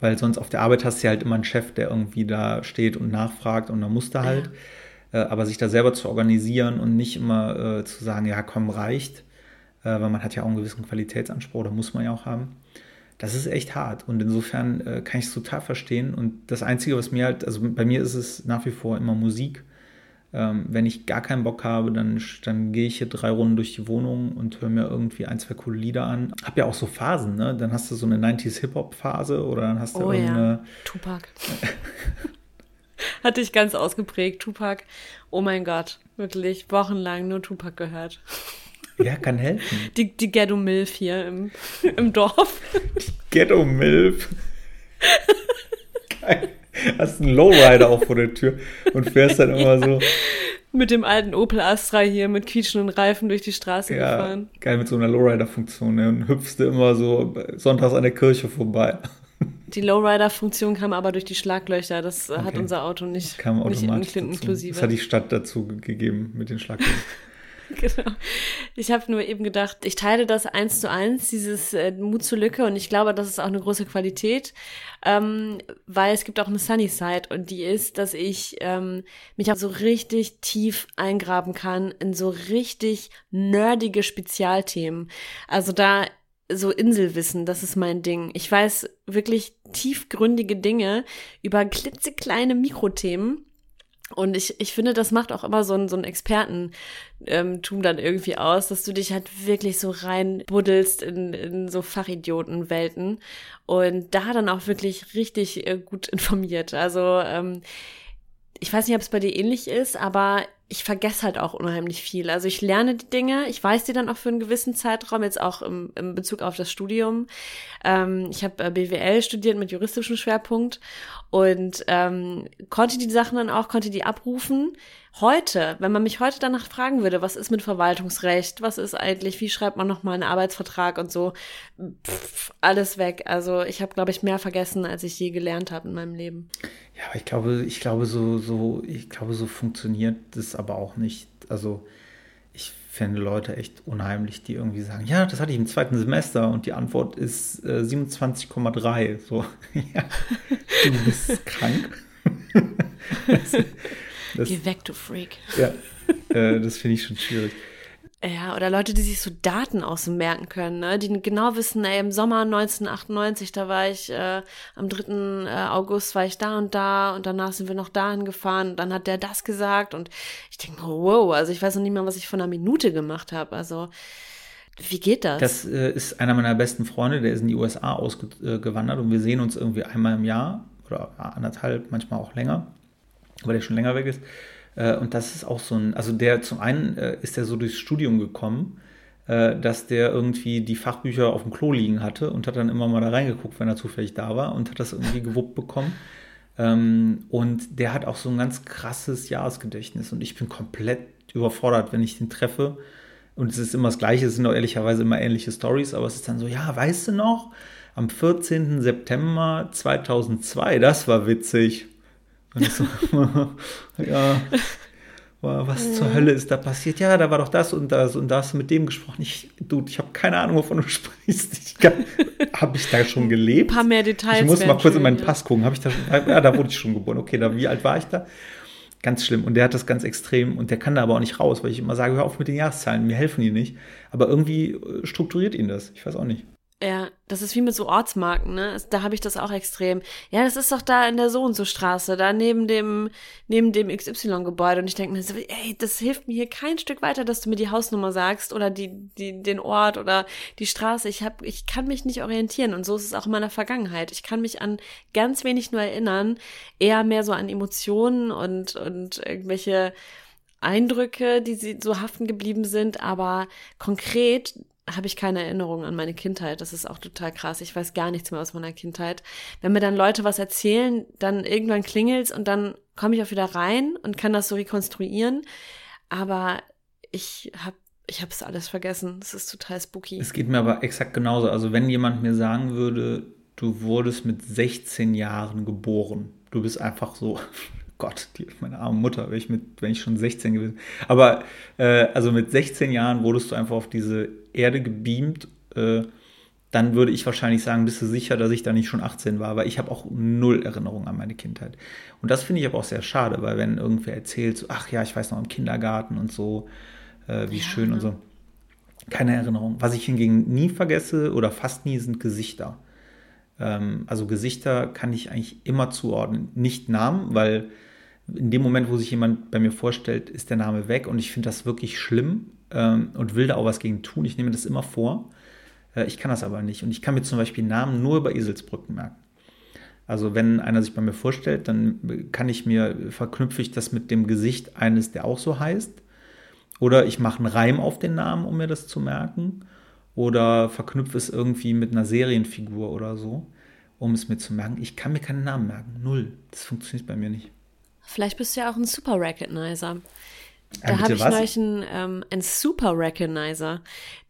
Speaker 1: weil sonst auf der Arbeit hast du ja halt immer einen Chef, der irgendwie da steht und nachfragt und dann musst du halt. Ja. Äh, aber sich da selber zu organisieren und nicht immer äh, zu sagen, ja komm, reicht, äh, weil man hat ja auch einen gewissen Qualitätsanspruch, da muss man ja auch haben das ist echt hart. Und insofern kann ich es total verstehen. Und das Einzige, was mir halt, also bei mir ist es nach wie vor immer Musik. Ähm, wenn ich gar keinen Bock habe, dann, dann gehe ich hier drei Runden durch die Wohnung und höre mir irgendwie ein, zwei coole Lieder an. Hab ja auch so Phasen, ne? Dann hast du so eine 90s Hip-Hop-Phase oder dann hast du oh, irgendeine. Ja.
Speaker 2: Tupac. <laughs> Hatte ich ganz ausgeprägt, Tupac. Oh mein Gott, wirklich wochenlang nur Tupac gehört.
Speaker 1: Ja, kann helfen.
Speaker 2: Die, die Ghetto Milf hier im, im Dorf.
Speaker 1: Ghetto Milf. Geil. Hast einen Lowrider auch vor der Tür und fährst dann immer so.
Speaker 2: Mit dem alten Opel Astra hier mit quietschenden Reifen durch die Straße ja, gefahren.
Speaker 1: Geil, mit so einer Lowrider-Funktion. Ne? Und hüpfst du immer so sonntags an der Kirche vorbei.
Speaker 2: Die Lowrider-Funktion kam aber durch die Schlaglöcher. Das okay. hat unser Auto nicht,
Speaker 1: kam nicht inklusive. Das hat die Stadt dazu gegeben mit den Schlaglöchern. <laughs> <laughs>
Speaker 2: genau. Ich habe nur eben gedacht, ich teile das eins zu eins, dieses äh, Mut zur Lücke und ich glaube, das ist auch eine große Qualität, ähm, weil es gibt auch eine Sunny Side und die ist, dass ich ähm, mich auch so richtig tief eingraben kann in so richtig nerdige Spezialthemen. Also da so Inselwissen, das ist mein Ding. Ich weiß wirklich tiefgründige Dinge über klitzekleine Mikrothemen und ich, ich finde, das macht auch immer so ein, so ein Expertentum ähm, dann irgendwie aus, dass du dich halt wirklich so reinbuddelst in, in so Fachidiotenwelten und da dann auch wirklich richtig äh, gut informiert. Also ähm, ich weiß nicht, ob es bei dir ähnlich ist, aber ich vergesse halt auch unheimlich viel. Also ich lerne die Dinge, ich weiß die dann auch für einen gewissen Zeitraum, jetzt auch im, im Bezug auf das Studium. Ähm, ich habe äh, BWL studiert mit juristischem Schwerpunkt und ähm, konnte die Sachen dann auch, konnte die abrufen. Heute, wenn man mich heute danach fragen würde, was ist mit Verwaltungsrecht, was ist eigentlich, wie schreibt man nochmal einen Arbeitsvertrag und so, pff, alles weg. Also ich habe, glaube ich, mehr vergessen, als ich je gelernt habe in meinem Leben.
Speaker 1: Ja, aber ich glaube, ich glaube, so, so, ich glaube, so funktioniert das aber auch nicht. Also ich finde Leute echt unheimlich, die irgendwie sagen, ja, das hatte ich im zweiten Semester und die Antwort ist äh, 27,3. So, <laughs> ja, du bist krank. <laughs> <laughs>
Speaker 2: das, Geh weg, du Freak.
Speaker 1: Ja, <laughs> äh, das finde ich schon schwierig.
Speaker 2: Ja, oder Leute, die sich so Daten ausmerken können, ne? die genau wissen, ey, im Sommer 1998, da war ich, äh, am 3. Äh, August war ich da und da und danach sind wir noch dahin gefahren und dann hat der das gesagt und ich denke, wow, also ich weiß noch nicht mal, was ich von einer Minute gemacht habe, also wie geht das?
Speaker 1: Das äh, ist einer meiner besten Freunde, der ist in die USA ausgewandert und wir sehen uns irgendwie einmal im Jahr oder anderthalb, manchmal auch länger, weil der schon länger weg ist. Äh, und das ist auch so ein, also der zum einen äh, ist der so durchs Studium gekommen, äh, dass der irgendwie die Fachbücher auf dem Klo liegen hatte und hat dann immer mal da reingeguckt, wenn er zufällig da war und hat das irgendwie gewuppt bekommen. Ähm, und der hat auch so ein ganz krasses Jahresgedächtnis und ich bin komplett überfordert, wenn ich den treffe. Und es ist immer das Gleiche, es sind auch ehrlicherweise immer ähnliche Stories, aber es ist dann so, ja, weißt du noch, am 14. September 2002, das war witzig. Und ich so, <laughs> ja, was zur Hölle ist da passiert? Ja, da war doch das und das und das mit dem gesprochen. Ich, du, ich habe keine Ahnung, wovon du <laughs> sprichst. Habe ich da schon gelebt?
Speaker 2: Ein paar mehr Details.
Speaker 1: Ich muss mal kurz schön, in meinen ja. Pass gucken. Ich da, ja, da wurde ich schon geboren. Okay, da, wie alt war ich da? Ganz schlimm. Und der hat das ganz extrem und der kann da aber auch nicht raus, weil ich immer sage, hör auf mit den Jahreszahlen, mir helfen die nicht. Aber irgendwie äh, strukturiert ihn das. Ich weiß auch nicht.
Speaker 2: Ja, das ist wie mit so Ortsmarken, ne? Da habe ich das auch extrem. Ja, das ist doch da in der so und so Straße, da neben dem, neben dem XY-Gebäude. Und ich denke mir so, ey, das hilft mir hier kein Stück weiter, dass du mir die Hausnummer sagst oder die, die, den Ort oder die Straße. Ich hab, ich kann mich nicht orientieren. Und so ist es auch in meiner Vergangenheit. Ich kann mich an ganz wenig nur erinnern, eher mehr so an Emotionen und, und irgendwelche Eindrücke, die so haften geblieben sind, aber konkret habe ich keine Erinnerung an meine Kindheit. Das ist auch total krass. Ich weiß gar nichts mehr aus meiner Kindheit. Wenn mir dann Leute was erzählen, dann irgendwann klingelt's und dann komme ich auch wieder rein und kann das so rekonstruieren. Aber ich habe ich habe es alles vergessen. Das ist total spooky.
Speaker 1: Es geht mir aber exakt genauso. Also wenn jemand mir sagen würde, du wurdest mit 16 Jahren geboren, du bist einfach so Gott, die, meine arme Mutter, wenn ich, mit, wenn ich schon 16 gewesen Aber äh, also mit 16 Jahren wurdest du einfach auf diese Erde gebeamt. Äh, dann würde ich wahrscheinlich sagen, bist du sicher, dass ich da nicht schon 18 war, weil ich habe auch null Erinnerung an meine Kindheit. Und das finde ich aber auch sehr schade, weil wenn irgendwer erzählt, so, ach ja, ich weiß noch im Kindergarten und so, äh, wie ja. schön und so. Keine Erinnerung. Was ich hingegen nie vergesse oder fast nie sind Gesichter. Ähm, also Gesichter kann ich eigentlich immer zuordnen. Nicht Namen, weil in dem Moment, wo sich jemand bei mir vorstellt, ist der Name weg und ich finde das wirklich schlimm ähm, und will da auch was gegen tun. Ich nehme das immer vor. Äh, ich kann das aber nicht. Und ich kann mir zum Beispiel Namen nur über Eselsbrücken merken. Also wenn einer sich bei mir vorstellt, dann kann ich mir, verknüpfe ich das mit dem Gesicht eines, der auch so heißt. Oder ich mache einen Reim auf den Namen, um mir das zu merken. Oder verknüpfe es irgendwie mit einer Serienfigur oder so, um es mir zu merken. Ich kann mir keinen Namen merken. Null. Das funktioniert bei mir nicht.
Speaker 2: Vielleicht bist du ja auch ein Super Recognizer. Da habe ich neulich einen, ähm, einen Super Recognizer.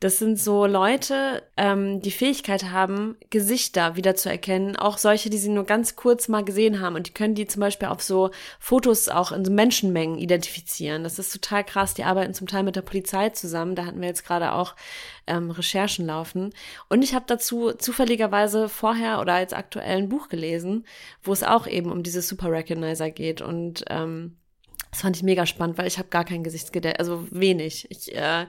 Speaker 2: Das sind so Leute, ähm, die Fähigkeit haben, Gesichter wiederzuerkennen. Auch solche, die sie nur ganz kurz mal gesehen haben. Und die können die zum Beispiel auf so Fotos auch in so Menschenmengen identifizieren. Das ist total krass. Die arbeiten zum Teil mit der Polizei zusammen. Da hatten wir jetzt gerade auch ähm, Recherchen laufen. Und ich habe dazu zufälligerweise vorher oder als aktuell ein Buch gelesen, wo es auch eben um diese Super Recognizer geht. Und ähm, das fand ich mega spannend, weil ich habe gar kein Gesichtsgedächtnis, also wenig. Ich, äh,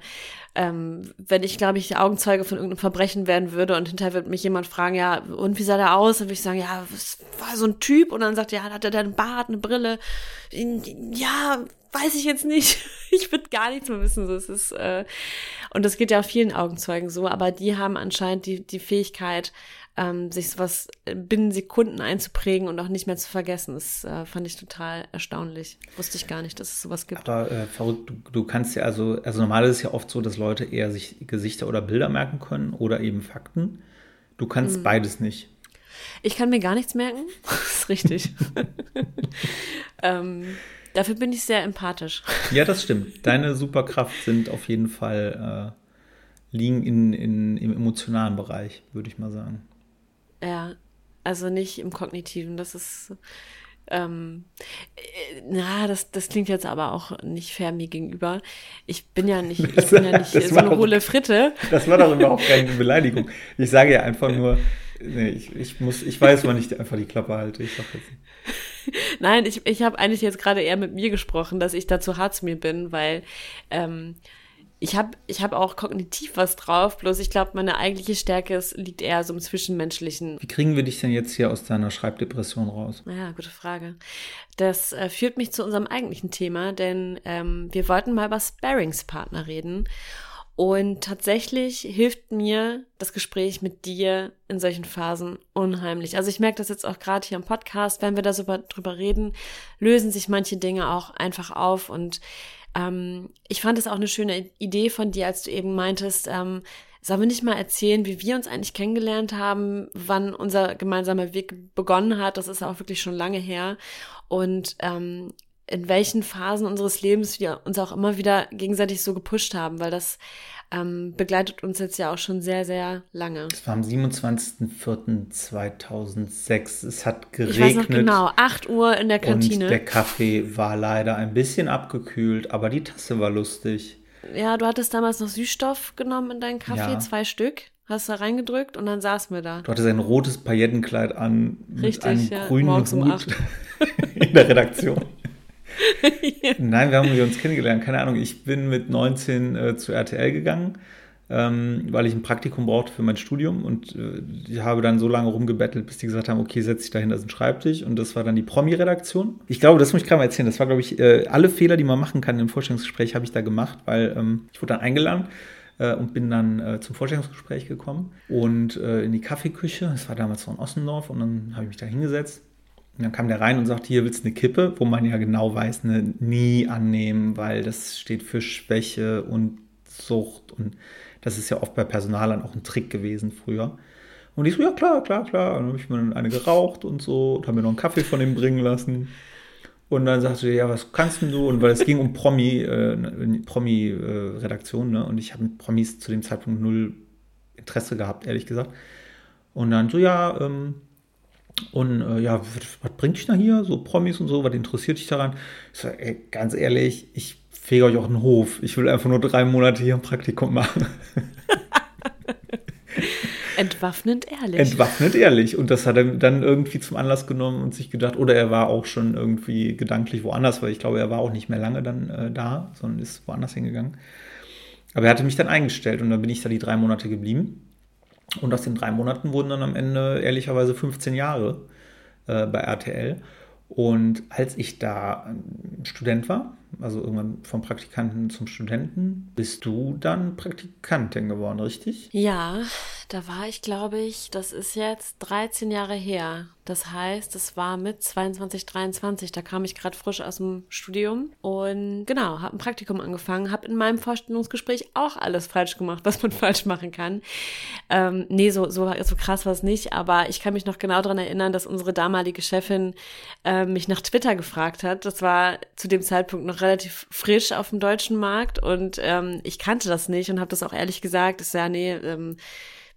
Speaker 2: ähm, wenn ich, glaube ich, Augenzeuge von irgendeinem Verbrechen werden würde und hinterher wird mich jemand fragen, ja, und wie sah der aus? Dann würde ich sagen, ja, was war so ein Typ? Und dann sagt er, ja, hat er einen Bart, eine Brille? Ja, weiß ich jetzt nicht. <laughs> Ich würde gar nichts mehr wissen. Es ist, äh, und das geht ja auch vielen Augenzeugen so, aber die haben anscheinend die, die Fähigkeit, ähm, sich sowas binnen Sekunden einzuprägen und auch nicht mehr zu vergessen. Das äh, fand ich total erstaunlich. Wusste ich gar nicht, dass es sowas gibt.
Speaker 1: Aber äh, verrückt, du, du, kannst ja also, also normal ist es ja oft so, dass Leute eher sich Gesichter oder Bilder merken können oder eben Fakten. Du kannst mhm. beides nicht.
Speaker 2: Ich kann mir gar nichts merken. <laughs> das ist richtig. <laughs> ähm, Dafür bin ich sehr empathisch.
Speaker 1: Ja, das stimmt. Deine Superkraft sind auf jeden Fall äh, liegen in, in, im emotionalen Bereich, würde ich mal sagen.
Speaker 2: Ja, also nicht im kognitiven. Das ist ähm, äh, na, das, das klingt jetzt aber auch nicht fair mir gegenüber. Ich bin ja nicht, ich bin ja <laughs> nicht so eine hohle Fritte.
Speaker 1: Das war doch überhaupt keine Beleidigung. Ich sage ja einfach nur, nee, ich, ich muss, ich weiß, wann ich einfach die Klappe halte. Ich sag jetzt
Speaker 2: nicht. <laughs> Nein, ich, ich habe eigentlich jetzt gerade eher mit mir gesprochen, dass ich da zu hart zu mir bin, weil ähm, ich habe ich hab auch kognitiv was drauf, bloß ich glaube, meine eigentliche Stärke ist, liegt eher so im Zwischenmenschlichen.
Speaker 1: Wie kriegen wir dich denn jetzt hier aus deiner Schreibdepression raus?
Speaker 2: Naja, gute Frage. Das äh, führt mich zu unserem eigentlichen Thema, denn ähm, wir wollten mal über Sparringspartner reden. Und tatsächlich hilft mir das Gespräch mit dir in solchen Phasen unheimlich. Also ich merke das jetzt auch gerade hier im Podcast, wenn wir da so drüber reden, lösen sich manche Dinge auch einfach auf und ähm, ich fand es auch eine schöne Idee von dir, als du eben meintest, ähm, sollen wir nicht mal erzählen, wie wir uns eigentlich kennengelernt haben, wann unser gemeinsamer Weg begonnen hat? Das ist auch wirklich schon lange her. Und ähm, in welchen Phasen unseres Lebens wir uns auch immer wieder gegenseitig so gepusht haben, weil das ähm, begleitet uns jetzt ja auch schon sehr, sehr lange.
Speaker 1: Es war am 27.04.2006. Es hat geregnet. Ich weiß noch
Speaker 2: genau, 8 Uhr in der Kantine.
Speaker 1: Und der Kaffee war leider ein bisschen abgekühlt, aber die Tasse war lustig.
Speaker 2: Ja, du hattest damals noch Süßstoff genommen in deinen Kaffee, ja. zwei Stück. Hast da reingedrückt und dann saßen wir da.
Speaker 1: Du hattest ein rotes Paillettenkleid an Richtig, mit einem ja, grünen Hut um <laughs> in der Redaktion. <laughs> Nein, wir haben uns kennengelernt. Keine Ahnung. Ich bin mit 19 äh, zu RTL gegangen, ähm, weil ich ein Praktikum brauchte für mein Studium und äh, ich habe dann so lange rumgebettelt, bis die gesagt haben, okay, setz dich dahinter, das ist ein Schreibtisch und das war dann die Promi-Redaktion. Ich glaube, das muss ich gerade mal erzählen. Das war, glaube ich, äh, alle Fehler, die man machen kann im Vorstellungsgespräch, habe ich da gemacht, weil ähm, ich wurde dann eingeladen äh, und bin dann äh, zum Vorstellungsgespräch gekommen und äh, in die Kaffeeküche. Das war damals so in Ossendorf und dann habe ich mich da hingesetzt und dann kam der rein und sagte, hier willst du eine Kippe, wo man ja genau weiß, ne, nie annehmen, weil das steht für Schwäche und Sucht. Und das ist ja oft bei Personalern auch ein Trick gewesen früher. Und ich so, ja klar, klar, klar. Und dann habe ich mir eine geraucht und so und habe mir noch einen Kaffee von ihm bringen lassen. Und dann sagte er, ja, was kannst denn du? Und weil es ging um Promi, äh, Promi-Redaktion, äh, ne? Und ich habe mit Promis zu dem Zeitpunkt null Interesse gehabt, ehrlich gesagt. Und dann so, ja, ähm, und äh, ja, was, bringt dich da hier? So Promis und so, was interessiert dich daran? Ich so, ey, ganz ehrlich, ich fege euch auch einen Hof. Ich will einfach nur drei Monate hier ein Praktikum machen. <laughs>
Speaker 2: Entwaffnend ehrlich.
Speaker 1: Entwaffnend ehrlich. Und das hat er dann irgendwie zum Anlass genommen und sich gedacht, oder er war auch schon irgendwie gedanklich woanders, weil ich glaube, er war auch nicht mehr lange dann äh, da, sondern ist woanders hingegangen. Aber er hatte mich dann eingestellt und dann bin ich da die drei Monate geblieben. Und aus den drei Monaten wurden dann am Ende ehrlicherweise 15 Jahre äh, bei RTL. Und als ich da Student war, also irgendwann vom Praktikanten zum Studenten, bist du dann Praktikantin geworden, richtig?
Speaker 2: Ja, da war ich, glaube ich, das ist jetzt 13 Jahre her. Das heißt, es war mit 22, 23. Da kam ich gerade frisch aus dem Studium und genau, habe ein Praktikum angefangen, habe in meinem Vorstellungsgespräch auch alles falsch gemacht, was man <laughs> falsch machen kann. Ähm, nee, so, so, so krass war es nicht, aber ich kann mich noch genau daran erinnern, dass unsere damalige Chefin äh, mich nach Twitter gefragt hat. Das war zu dem Zeitpunkt noch relativ frisch auf dem deutschen Markt und ähm, ich kannte das nicht und habe das auch ehrlich gesagt, ist ja, nee, ähm,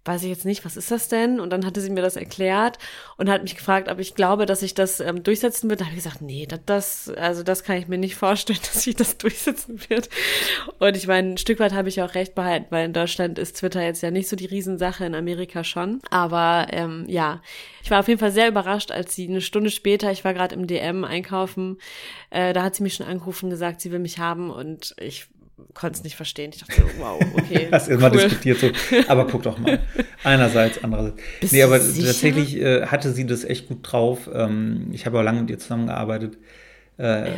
Speaker 2: weiß ich jetzt nicht, was ist das denn? Und dann hatte sie mir das erklärt und hat mich gefragt, ob ich glaube, dass ich das ähm, durchsetzen wird. Da habe ich gesagt, nee, das, das, also das kann ich mir nicht vorstellen, <laughs> dass ich das durchsetzen wird. Und ich meine, ein Stück weit habe ich auch recht behalten, weil in Deutschland ist Twitter jetzt ja nicht so die Riesensache, in Amerika schon. Aber ähm, ja, ich war auf jeden Fall sehr überrascht, als sie eine Stunde später, ich war gerade im DM einkaufen, äh, da hat sie mich schon angerufen gesagt, sie will mich haben und ich konnte es nicht verstehen. Ich dachte so, wow, okay. <laughs>
Speaker 1: Hast cool. immer diskutiert so, aber guck doch mal. <laughs> Einerseits, andererseits. Bist nee, aber tatsächlich äh, hatte sie das echt gut drauf. Ähm, ich habe auch lange mit ihr zusammengearbeitet. Äh, ja.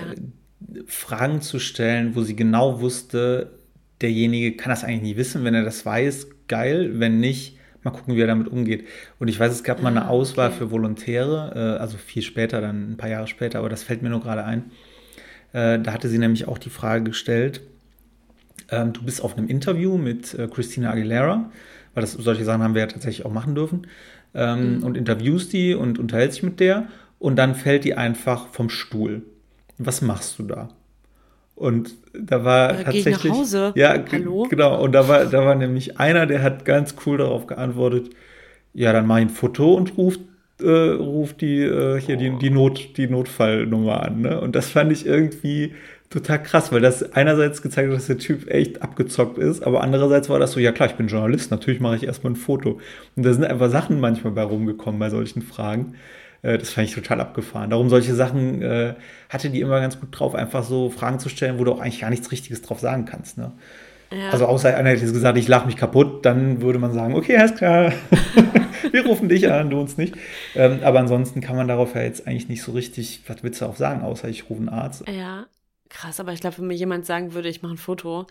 Speaker 1: Fragen zu stellen, wo sie genau wusste, derjenige kann das eigentlich nie wissen. Wenn er das weiß, geil. Wenn nicht, mal gucken, wie er damit umgeht. Und ich weiß, es gab mal eine ah, Auswahl okay. für Volontäre, äh, also viel später, dann ein paar Jahre später, aber das fällt mir nur gerade ein. Äh, da hatte sie nämlich auch die Frage gestellt, ähm, du bist auf einem Interview mit äh, Christina Aguilera, weil das, solche Sachen haben wir ja tatsächlich auch machen dürfen, ähm, mhm. und interviewst die und unterhältst dich mit der und dann fällt die einfach vom Stuhl. was machst du da? Und da war
Speaker 2: Oder
Speaker 1: tatsächlich.
Speaker 2: Geh nach Hause?
Speaker 1: Ja,
Speaker 2: Hallo?
Speaker 1: genau. Und da war, da war nämlich einer, der hat ganz cool darauf geantwortet: Ja, dann mach ich ein Foto und ruft, äh, ruft die, äh, hier die, die, Not, die Notfallnummer an. Ne? Und das fand ich irgendwie total krass, weil das einerseits gezeigt hat, dass der Typ echt abgezockt ist, aber andererseits war das so, ja klar, ich bin Journalist, natürlich mache ich erstmal ein Foto. Und da sind einfach Sachen manchmal bei rumgekommen bei solchen Fragen. Äh, das fand ich total abgefahren. Darum solche Sachen äh, hatte die immer ganz gut drauf, einfach so Fragen zu stellen, wo du auch eigentlich gar nichts Richtiges drauf sagen kannst. Ne?
Speaker 2: Ja.
Speaker 1: Also außer einer hätte jetzt gesagt, ich lach mich kaputt, dann würde man sagen, okay, alles klar, <laughs> wir rufen dich an, du uns nicht. Ähm, aber ansonsten kann man darauf ja jetzt eigentlich nicht so richtig, was willst du auch sagen, außer ich rufe einen Arzt.
Speaker 2: Ja, krass, aber ich glaube, wenn mir jemand sagen würde, ich mache ein Foto,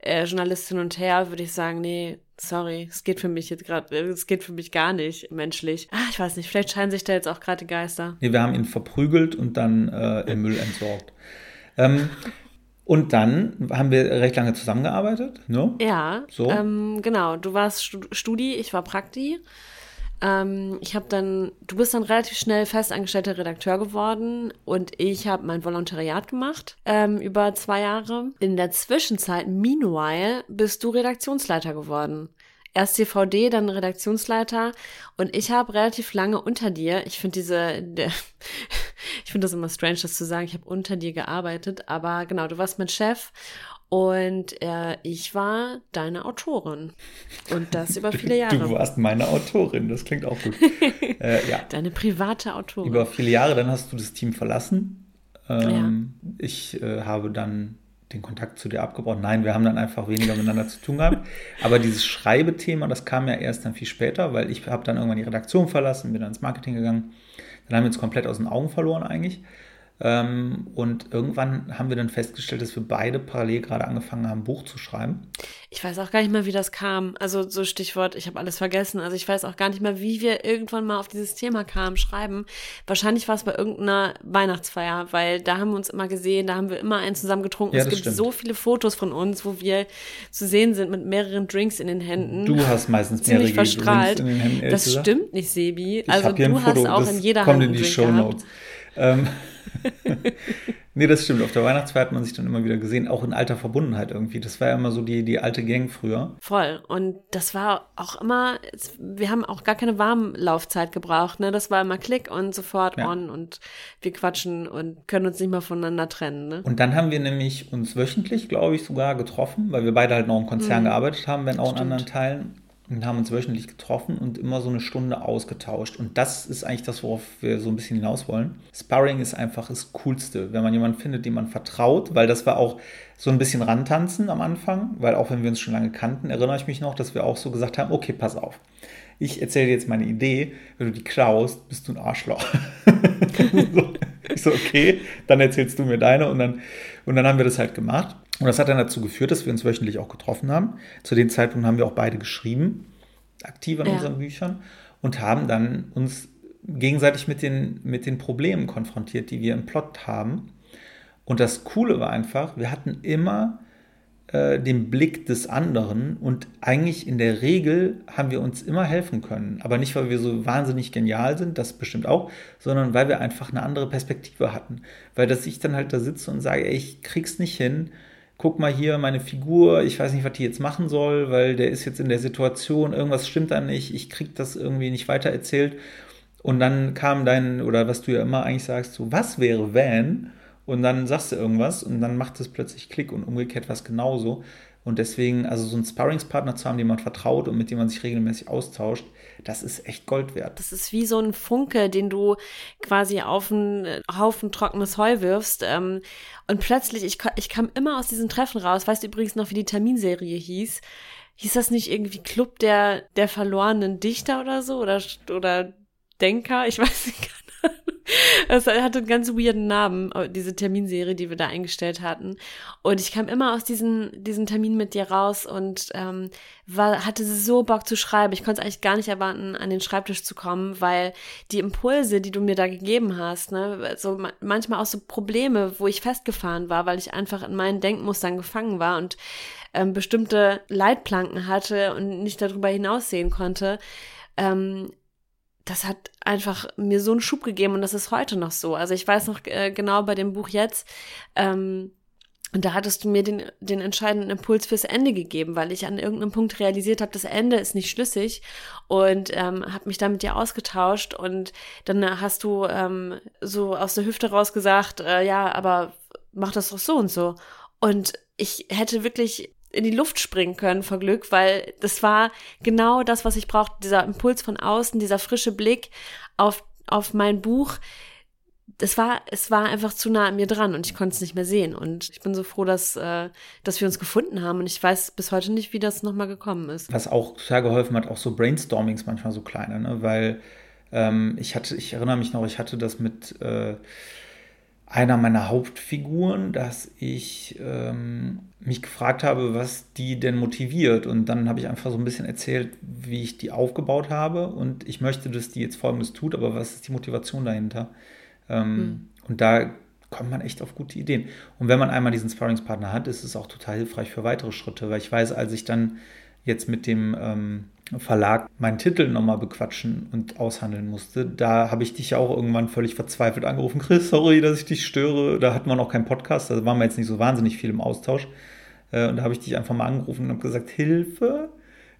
Speaker 2: äh, Journalist hin und her, würde ich sagen, nee, sorry, es geht für mich jetzt gerade, es geht für mich gar nicht menschlich. Ah, ich weiß nicht, vielleicht scheinen sich da jetzt auch gerade die Geister.
Speaker 1: Nee, wir haben ihn verprügelt und dann äh, im Müll entsorgt. Ähm, und dann haben wir recht lange zusammengearbeitet, ne?
Speaker 2: Ja,
Speaker 1: So.
Speaker 2: ähm, genau. Du warst Stu- Studi, ich war Prakti. Ähm, ich habe dann, du bist dann relativ schnell festangestellter Redakteur geworden und ich habe mein Volontariat gemacht ähm, über zwei Jahre. In der Zwischenzeit, meanwhile, bist du Redaktionsleiter geworden. Erst CVD, dann Redaktionsleiter und ich habe relativ lange unter dir. Ich finde diese, der, <laughs> ich finde das immer strange, das zu sagen. Ich habe unter dir gearbeitet, aber genau, du warst mein Chef und äh, ich war deine Autorin. Und das über viele Jahre.
Speaker 1: Du warst meine Autorin, das klingt auch gut. <laughs> äh, ja,
Speaker 2: Deine private Autorin.
Speaker 1: über viele Jahre, dann hast du das Team verlassen. Ähm, Ich äh, habe dann den Kontakt zu dir abgebrochen. Nein, wir haben dann einfach weniger miteinander zu tun gehabt. Aber dieses Schreibethema, das kam ja erst dann viel später, weil ich habe dann irgendwann die Redaktion verlassen, bin dann ins Marketing gegangen. Dann haben wir uns komplett aus den Augen verloren eigentlich. Ähm, und irgendwann haben wir dann festgestellt, dass wir beide parallel gerade angefangen haben, Buch zu schreiben.
Speaker 2: Ich weiß auch gar nicht mehr, wie das kam. Also so Stichwort, ich habe alles vergessen. Also ich weiß auch gar nicht mehr, wie wir irgendwann mal auf dieses Thema kamen, schreiben. Wahrscheinlich war es bei irgendeiner Weihnachtsfeier, weil da haben wir uns immer gesehen, da haben wir immer einen zusammen getrunken.
Speaker 1: Ja,
Speaker 2: es gibt
Speaker 1: stimmt.
Speaker 2: so viele Fotos von uns, wo wir zu sehen sind mit mehreren Drinks in den Händen.
Speaker 1: Du hast meistens mehrere
Speaker 2: verstrahlt.
Speaker 1: Drinks in den Händen,
Speaker 2: das stimmt nicht, Sebi.
Speaker 1: Ich
Speaker 2: also du hast
Speaker 1: Foto,
Speaker 2: auch in jeder
Speaker 1: kommt
Speaker 2: Hand
Speaker 1: in
Speaker 2: einen
Speaker 1: die
Speaker 2: Drink
Speaker 1: Show
Speaker 2: gehabt.
Speaker 1: Notes. Ähm, <laughs> nee, das stimmt. Auf der Weihnachtsfeier hat man sich dann immer wieder gesehen, auch in alter Verbundenheit irgendwie. Das war ja immer so die, die alte Gang früher.
Speaker 2: Voll. Und das war auch immer, wir haben auch gar keine Warmlaufzeit gebraucht. Ne? Das war immer Klick und sofort
Speaker 1: Ja.
Speaker 2: on und wir quatschen und können uns nicht mal voneinander trennen. Ne?
Speaker 1: Und dann haben wir nämlich uns wöchentlich, glaube ich, sogar getroffen, weil wir beide halt noch im Konzern gearbeitet haben, wenn auch in
Speaker 2: Mhm. Stimmt.
Speaker 1: anderen Teilen. Und haben uns wöchentlich getroffen und immer so eine Stunde ausgetauscht. Und das ist eigentlich das, worauf wir so ein bisschen hinaus wollen. Sparring ist einfach das Coolste, wenn man jemanden findet, dem man vertraut, weil das war auch so ein bisschen rantanzen am Anfang, weil auch wenn wir uns schon lange kannten, erinnere ich mich noch, dass wir auch so gesagt haben, okay, pass auf. Ich erzähle dir jetzt meine Idee, wenn du die klaust, bist du ein Arschloch. <laughs> so, ich so, okay, dann erzählst du mir deine und dann, und dann haben wir das halt gemacht. Und das hat dann dazu geführt, dass wir uns wöchentlich auch getroffen haben. Zu dem Zeitpunkt haben wir auch beide geschrieben, aktiv an
Speaker 2: Ja.
Speaker 1: unseren Büchern und haben dann uns gegenseitig mit den, mit den Problemen konfrontiert, die wir im Plot haben. Und das Coole war einfach, wir hatten immer äh, den Blick des anderen und eigentlich in der Regel haben wir uns immer helfen können. Aber nicht, weil wir so wahnsinnig genial sind, das bestimmt auch, sondern weil wir einfach eine andere Perspektive hatten. Weil dass ich dann halt da sitze und sage, ey, ich krieg's nicht hin. Guck mal hier, meine Figur, ich weiß nicht, was die jetzt machen soll, weil der ist jetzt in der Situation, irgendwas stimmt da nicht, ich krieg das irgendwie nicht weitererzählt. Und dann kam dein, oder was du ja immer eigentlich sagst, so, was wäre, wenn? Und dann sagst du irgendwas und dann macht es plötzlich Klick und umgekehrt was genauso. Und deswegen, also so einen Sparringspartner zu haben, dem man vertraut und mit dem man sich regelmäßig austauscht, das ist echt Gold wert.
Speaker 2: Das ist wie so ein Funke, den du quasi auf einen Haufen trockenes Heu wirfst. Ähm, und plötzlich, ich, ich kam immer aus diesen Treffen raus. Weißt du übrigens noch, wie die Terminserie hieß? Hieß das nicht irgendwie Club der, der verlorenen Dichter oder so? Oder, oder Denker? Ich <laughs> weiß nicht. Es hatte einen ganz weirden Namen, diese Terminserie, die wir da eingestellt hatten. Und ich kam immer aus diesen, diesen Termin mit dir raus und ähm, war, hatte so Bock zu schreiben. Ich konnte es eigentlich gar nicht erwarten, an den Schreibtisch zu kommen, weil die Impulse, die du mir da gegeben hast, ne, so ma- manchmal auch so Probleme, wo ich festgefahren war, weil ich einfach in meinen Denkmustern gefangen war und ähm, bestimmte Leitplanken hatte und nicht darüber hinaussehen konnte. Ähm, das hat einfach mir so einen Schub gegeben und das ist heute noch so. Also ich weiß noch äh, genau bei dem Buch jetzt, ähm, und da hattest du mir den, den entscheidenden Impuls fürs Ende gegeben, weil ich an irgendeinem Punkt realisiert habe, das Ende ist nicht schlüssig und ähm, habe mich da mit dir ausgetauscht und dann hast du ähm, so aus der Hüfte raus gesagt, äh, ja, aber mach das doch so und so. Und ich hätte wirklich in die Luft springen können vor Glück, weil das war genau das, was ich brauchte, dieser Impuls von außen, dieser frische Blick auf, auf mein Buch, das war, es war einfach zu nah an mir dran und ich konnte es nicht mehr sehen. Und ich bin so froh, dass, äh, dass wir uns gefunden haben. Und ich weiß bis heute nicht, wie das nochmal gekommen ist.
Speaker 1: Was auch total geholfen hat, auch so Brainstormings manchmal so kleine, ne? Weil ähm, ich hatte, ich erinnere mich noch, ich hatte das mit äh, einer meiner Hauptfiguren, dass ich ähm, mich gefragt habe, was die denn motiviert. Und dann habe ich einfach so ein bisschen erzählt, wie ich die aufgebaut habe. Und ich möchte, dass die jetzt Folgendes tut, aber was ist die Motivation dahinter? Ähm, mhm. Und da kommt man echt auf gute Ideen. Und wenn man einmal diesen Sparringspartner hat, ist es auch total hilfreich für weitere Schritte, weil ich weiß, als ich dann jetzt mit dem ähm, Verlag meinen Titel nochmal bequatschen und aushandeln musste, da habe ich dich ja auch irgendwann völlig verzweifelt angerufen. Chris, sorry, dass ich dich störe. Da hatten wir noch keinen Podcast, da waren wir jetzt nicht so wahnsinnig viel im Austausch. Äh, und da habe ich dich einfach mal angerufen und habe gesagt, Hilfe,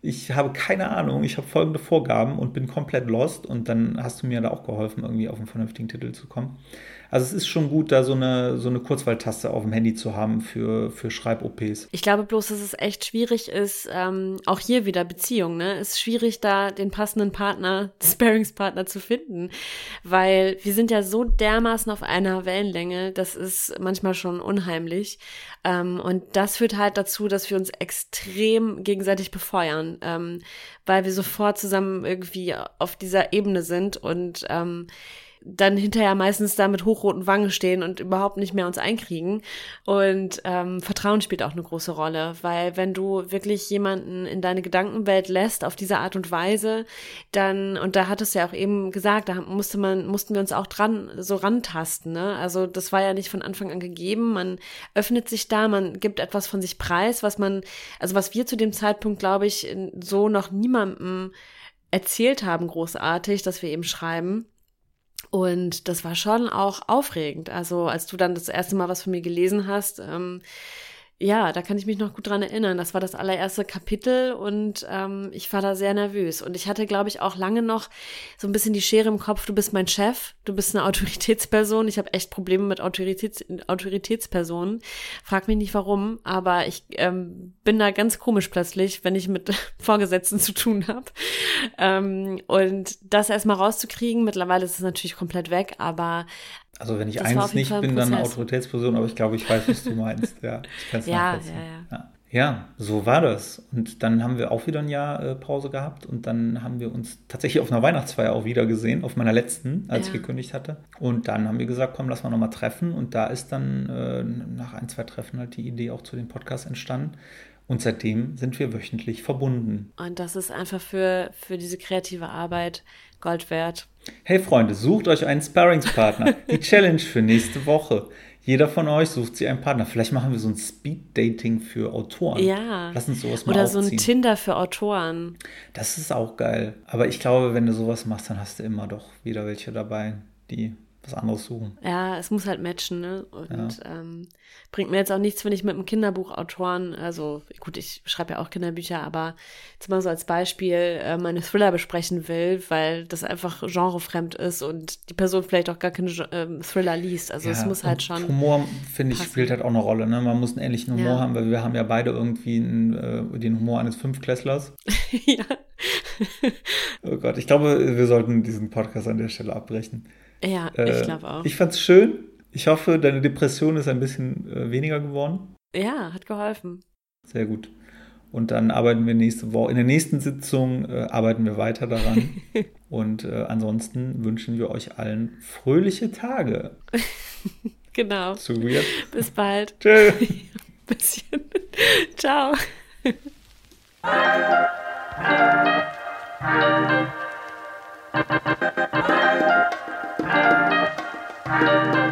Speaker 1: ich habe keine Ahnung, ich habe folgende Vorgaben und bin komplett lost und dann hast du mir da auch geholfen, irgendwie auf einen vernünftigen Titel zu kommen. Also es ist schon gut, da so eine, so eine Kurzwahltaste auf dem Handy zu haben für, für Schreib-OPs.
Speaker 2: Ich glaube bloß, dass es echt schwierig ist, ähm, auch hier wieder Beziehung, ne? Es ist schwierig, da den passenden Partner, <laughs> Sparingspartner zu finden, weil wir sind ja so dermaßen auf einer Wellenlänge, das ist manchmal schon unheimlich. Ähm, und das führt halt dazu, dass wir uns extrem gegenseitig befeuern, ähm, weil wir sofort zusammen irgendwie auf dieser Ebene sind und ähm, dann hinterher meistens da mit hochroten Wangen stehen und überhaupt nicht mehr uns einkriegen. Und ähm, Vertrauen spielt auch eine große Rolle, weil wenn du wirklich jemanden in deine Gedankenwelt lässt auf diese Art und Weise, dann, und da hattest du ja auch eben gesagt, da musste man, mussten wir uns auch dran so rantasten. Ne? Also das war ja nicht von Anfang an gegeben. Man öffnet sich da, man gibt etwas von sich preis, was man, also was wir zu dem Zeitpunkt, glaube ich, so noch niemandem erzählt haben, großartig, dass wir eben schreiben. Und das war schon auch aufregend. Also als du dann das erste Mal was von mir gelesen hast, ähm, ja, da kann ich mich noch gut dran erinnern. Das war das allererste Kapitel und ähm, ich war da sehr nervös. Und ich hatte, glaube ich, auch lange noch so ein bisschen die Schere im Kopf, du bist mein Chef, du bist eine <laughs> Autoritätsperson. Ich habe echt Probleme mit Autoritäts Autoritätspersonen. Frag mich nicht warum, aber ich ähm, bin da ganz komisch plötzlich, wenn ich mit <laughs> Vorgesetzten zu tun habe. Ähm, und das erstmal rauszukriegen, mittlerweile ist es natürlich komplett weg, aber
Speaker 1: also wenn ich das eins nicht bin, dann eine Autoritätsperson, aber ich glaube, ich weiß, was du meinst. Ja, ich kann es <laughs> ja. Ja, ja. ja, so war das. Und dann haben wir auch wieder ein Jahr äh, Pause gehabt und dann haben wir uns tatsächlich auf einer Weihnachtsfeier auch wieder gesehen, auf meiner letzten, als ja. ich gekündigt hatte. Und dann haben wir gesagt, komm, lass mal nochmal treffen. Und da ist dann äh, nach ein, zwei Treffen halt die Idee auch zu dem Podcast entstanden. Und seitdem sind wir wöchentlich verbunden.
Speaker 2: Und das ist einfach für, für diese kreative Arbeit Gold wert.
Speaker 1: Hey Freunde, sucht euch einen Sparringspartner. Die <laughs> Challenge für nächste Woche. Jeder von euch sucht sich einen Partner. Vielleicht machen wir so ein Speed-Dating für Autoren.
Speaker 2: Ja.
Speaker 1: Lass uns sowas mal
Speaker 2: Oder
Speaker 1: aufziehen.
Speaker 2: so ein Tinder für Autoren.
Speaker 1: Das ist auch geil. Aber ich glaube, wenn du sowas machst, dann hast du immer doch wieder welche dabei, die was anderes suchen.
Speaker 2: Ja, es muss halt matchen, ne? Und ja. ähm, bringt mir jetzt auch nichts, wenn ich mit einem Kinderbuchautoren, also gut, ich schreibe ja auch Kinderbücher, aber jetzt mal so als Beispiel äh, meine Thriller besprechen will, weil das einfach genrefremd ist und die Person vielleicht auch gar keine äh, Thriller liest. Also ja, es muss halt schon.
Speaker 1: Humor, finde ich, spielt halt auch eine Rolle. Ne? Man muss einen ähnlichen Humor ja. haben, weil wir haben ja beide irgendwie einen, äh, den Humor eines Fünfklässlers. <laughs> ja. <laughs> oh Gott, ich glaube, wir sollten diesen Podcast an der Stelle abbrechen.
Speaker 2: Ja, äh, ich glaube auch.
Speaker 1: Ich fand's schön. Ich hoffe, deine Depression ist ein bisschen äh, weniger geworden.
Speaker 2: Ja, hat geholfen.
Speaker 1: Sehr gut. Und dann arbeiten wir nächste Woche, in der nächsten Sitzung äh, arbeiten wir weiter daran. <laughs> Und äh, ansonsten wünschen wir euch allen fröhliche Tage. <laughs>
Speaker 2: genau.
Speaker 1: Zu weird.
Speaker 2: Bis bald.
Speaker 1: Tschö.
Speaker 2: Bisschen. Ciao. Thank you.